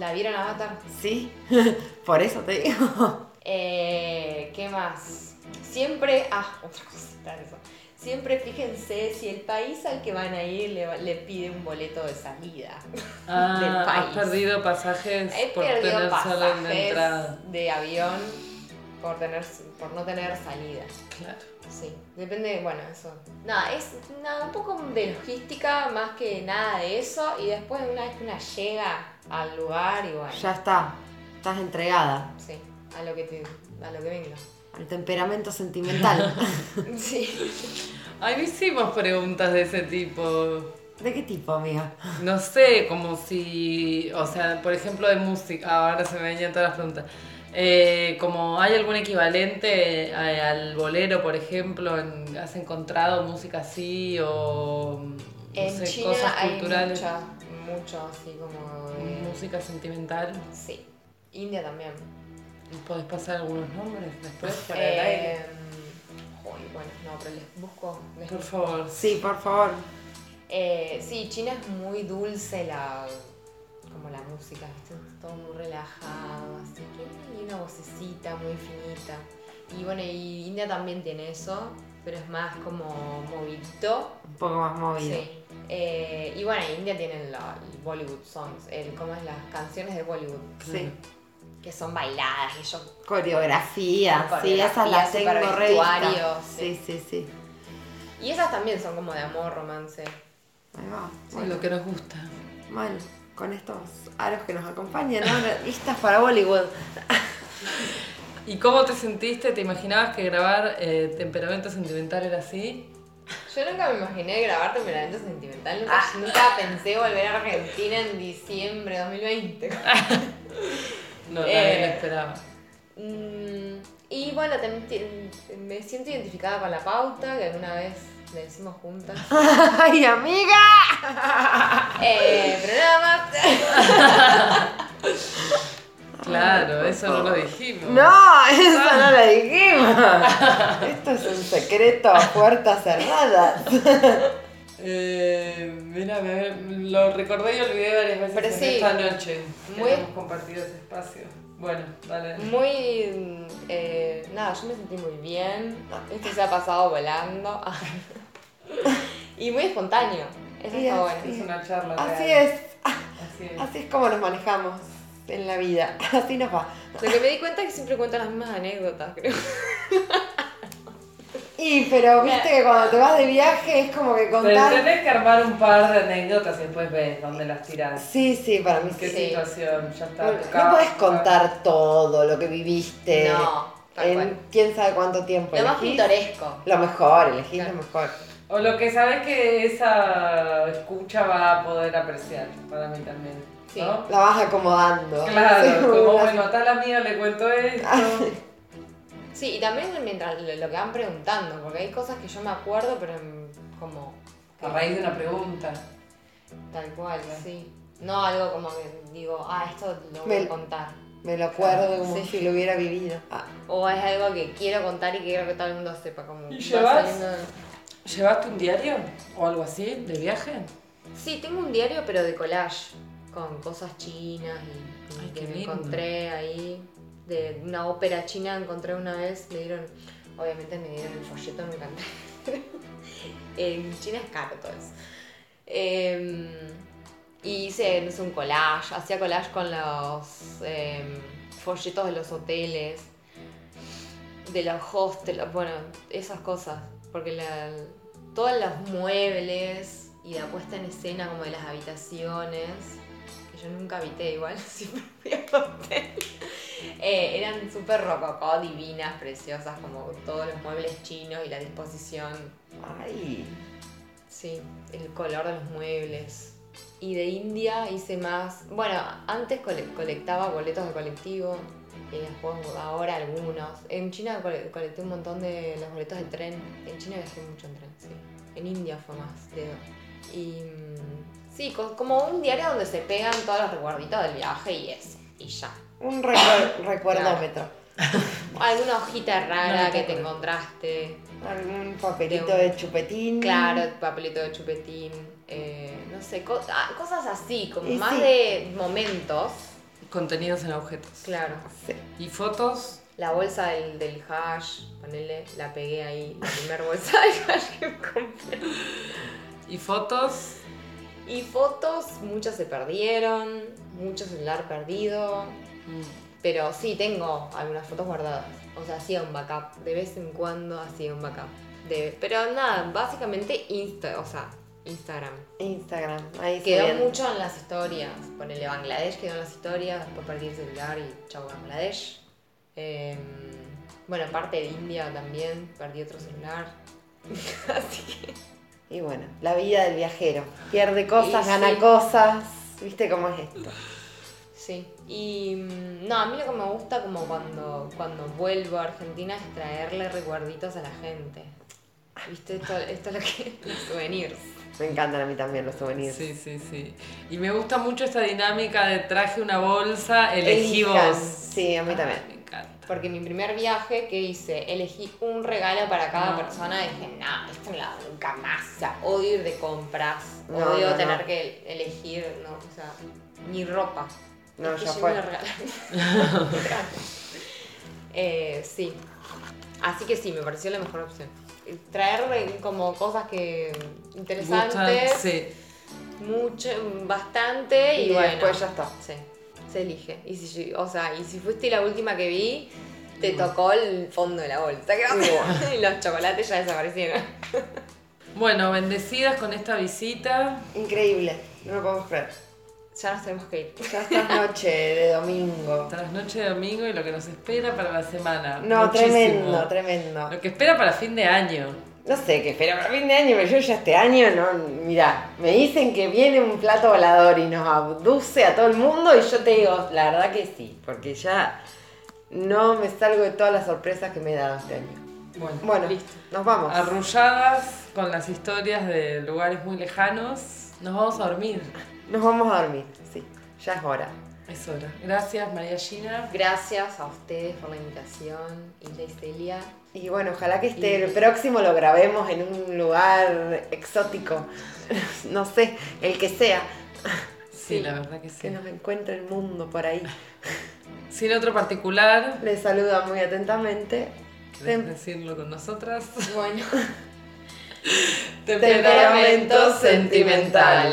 ¿La vieron Avatar? sí. Por eso te digo. Eh, ¿Qué más? Siempre, ah, otra cosita de eso. Siempre fíjense si el país al que van a ir le, va- le pide un boleto de salida del ah, país. has perdido pasajes He por perdido tener solo en pasajes entrada. de avión por, tener, por no tener salida. Claro. Sí, depende, bueno, eso. Nada, es nada, un poco de logística más que nada de eso. Y después, una vez que una llega al lugar, y bueno, Ya está. Estás entregada sí, a lo que, te, a lo que venga. Al temperamento sentimental. Sí. Ay, no hicimos preguntas de ese tipo. ¿De qué tipo, amiga? No sé, como si, o sea, por ejemplo de música, ahora se me venían todas las preguntas. Eh, como hay algún equivalente a- al bolero, por ejemplo, en- ¿has encontrado música así o no En sé, China cosas hay culturales? mucha, mucho así como de... Música sentimental. Sí. India también. ¿Podés pasar algunos nombres después para el aire? Eh, uy, bueno, no, pero les busco. les Por busco. favor. Sí, por favor. Eh, sí, China es muy dulce la como la música, ¿viste? todo muy relajado, así que y una vocecita muy finita. Y bueno, y India también tiene eso, pero es más como movidito. Un poco más movido. Sí. Eh, y bueno, India tienen la, el Bollywood songs, el, ¿cómo es? Las canciones de Bollywood, Sí. Que son bailadas, que yo Coreografía, sí, esas las tengo sí. Sí, sí, sí. Y esas también son como de amor, romance. Ahí va. Sí, Bueno, lo que nos gusta. mal. Con estos aros que nos acompañan, ¿no? Listas para Bollywood. ¿Y cómo te sentiste? ¿Te imaginabas que grabar eh, Temperamento Sentimental era así? Yo nunca me imaginé grabar temperamento sentimental, nunca, nunca pensé volver a Argentina en diciembre de 2020. No, nadie Eh, lo esperaba. Mm, y bueno, tam- ti- me siento identificada con la pauta, que alguna vez le decimos juntas. ¡Ay, amiga! Eh, pero nada más. Claro, eso no lo dijimos. No, eso no lo dijimos. Esto es un secreto a puertas cerradas. Eh, mira, me- lo recordé y olvidé varias veces Pero en sí, esta noche. que muy- hemos compartido ese espacio. Bueno, dale. Muy. eh, nada, yo me sentí muy bien. Esto se ha pasado volando. y muy espontáneo. Eso Y está así- bueno. Es una charla Así real. es, Así es. así es como nos manejamos en la vida. Así nos va. Lo que me di cuenta es que siempre cuento las mismas anécdotas, creo. Y pero viste que cuando te vas de viaje es como que Pero contás. tenés que armar un par de anécdotas y después ves dónde las tirás. Sí, sí, para mí ¿Qué sí. situación? Ya está. Bueno, tocaba. no puedes contar todo lo que viviste No, tal en cual. quién sabe cuánto tiempo. Lo más pintoresco. Lo mejor, elegís Claro. lo mejor. O lo que sabes que esa escucha va a poder apreciar, para mí también. Sí. ¿no? La vas acomodando. Claro, Sí, como una- bueno, a tal amiga le cuento esto. Sí, y también mientras lo lo que van preguntando, porque hay cosas que yo me acuerdo, pero como. A raíz de una pregunta. Tal cual, sí. No algo como que digo, ah, esto lo voy Me- a contar. Me lo acuerdo como Sí. si lo hubiera vivido. Ah, O es algo que quiero contar y que quiero que todo el mundo sepa. Como ¿Y va llevas? saliendo- ¿Llevaste un diario o algo así de viaje? Sí, tengo un diario, pero de collage, con cosas chinas y, y Ay, que qué me lindo. encontré ahí. De una ópera china encontré una vez, me dieron, obviamente me dieron el folleto, me encantó. en China es caro todo eso. Em, y hice, no sé, un collage, hacía collage con los em, folletos de los hoteles, de los hostels, bueno, esas cosas. Porque la, todos los muebles y la puesta en escena como de las habitaciones, que yo nunca habité igual, siempre fui a hotel, eh, eran súper rococó, divinas, preciosas, como todos los muebles chinos y la disposición, Ay, sí, el color de los muebles. Y de India hice más, bueno, antes cole- colectaba boletos de colectivo, y después ahora algunos. En China cole- colecté un montón de los boletos de tren. En China viajé mucho en tren, sí. En India fue más de... Y mm, sí, co- como un diario donde se pegan todos los recuerditos del viaje y eso. Y ya. Un recuer- recuerdómetro. Alguna hojita rara No, que no te te encontraste. Algún papelito De un- de chupetín. Claro, papelito de chupetín. eh, no sé, co- ah, cosas así, como Y más sí. de momentos. Contenidos en objetos. Claro. Sí. ¿Y fotos? La bolsa del, del hash, ponele, la pegué ahí, la primera bolsa del hash que compré. ¿Y fotos? Y fotos, muchas se perdieron, mucho celular perdido. Pero sí, tengo algunas fotos guardadas. O sea, hacía un backup. De vez en cuando hacía un backup. De, pero nada, básicamente Insta, o sea, Instagram. Instagram, ahí Quedó mucho en las historias. Ponele Bangladesh, quedó en las historias, después perdí el celular y chau Bangladesh. Em, bueno, parte de India también, perdí otro celular. Así que. Y bueno, la vida del viajero. Pierde cosas, Y gana sí. cosas. ¿Viste cómo es esto? Sí. Y mm, no, a mí lo que me gusta como cuando, cuando vuelvo a Argentina es traerle recuerditos a la gente. ¿Viste? Esto, esto es lo que. Los souvenirs. Me encantan a mí también los souvenirs. Sí, sí, sí. Y me gusta mucho esta dinámica de traje una bolsa, elegí Elijan. vos. Sí, a mí también. Me encanta. Porque mi primer viaje que hice, elegí un regalo para cada No. persona y dije, no, esto no lo hago nunca más. O sea, odio ir de compras, No, odio no, tener no. que elegir, no, o sea, ni ropa. No, ya fue. eh, sí. Así que sí, me pareció la mejor opción. Traer eh, como cosas que interesantes, sí. mucho, bastante y, Y bueno, después ya está. Sí, se elige. Y si, o sea, y si fuiste la última que vi, te tocó el fondo de la bolsa. Y los chocolates ya desaparecieron. Bueno, bendecidas con esta visita. Increíble, no lo podemos creer. Ya nos tenemos que ir. Ya esta noche de domingo. Hasta las noches de domingo y lo que nos espera para la semana. No, Muchísimo. tremendo, tremendo. Lo que espera para fin de año. No sé qué espera para fin de año, pero yo ya este año no. Mirá, me dicen que viene un plato volador y nos abduce a todo el mundo y yo te digo, la verdad que sí, porque ya no me salgo de todas las sorpresas que me he dado este año. Bueno, Bueno, listo. nos vamos. Arrulladas con las historias de lugares muy lejanos, nos vamos a dormir. Nos vamos a dormir, sí. Ya es hora. Es hora. Gracias, María Gina. Gracias a ustedes por la invitación, Isla y Celia. Y bueno, ojalá que este el próximo lo grabemos en un lugar exótico. no sé, el que sea. Sí, la verdad que sí. Que nos encuentre el mundo por ahí. Sin otro particular. Les saluda muy atentamente. ¿Querés decirlo con nosotras? Bueno. Temperamento sentimental.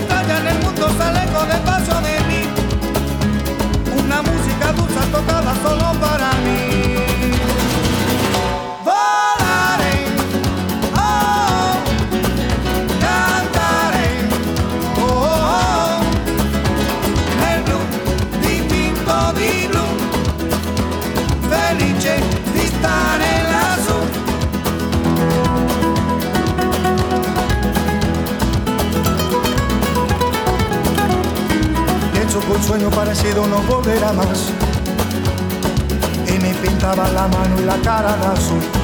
se en el mundo, sale con el paso de mí. Una música dulce tocada solo para mí. no volverá más. Y me pintaba la mano y la cara de azul.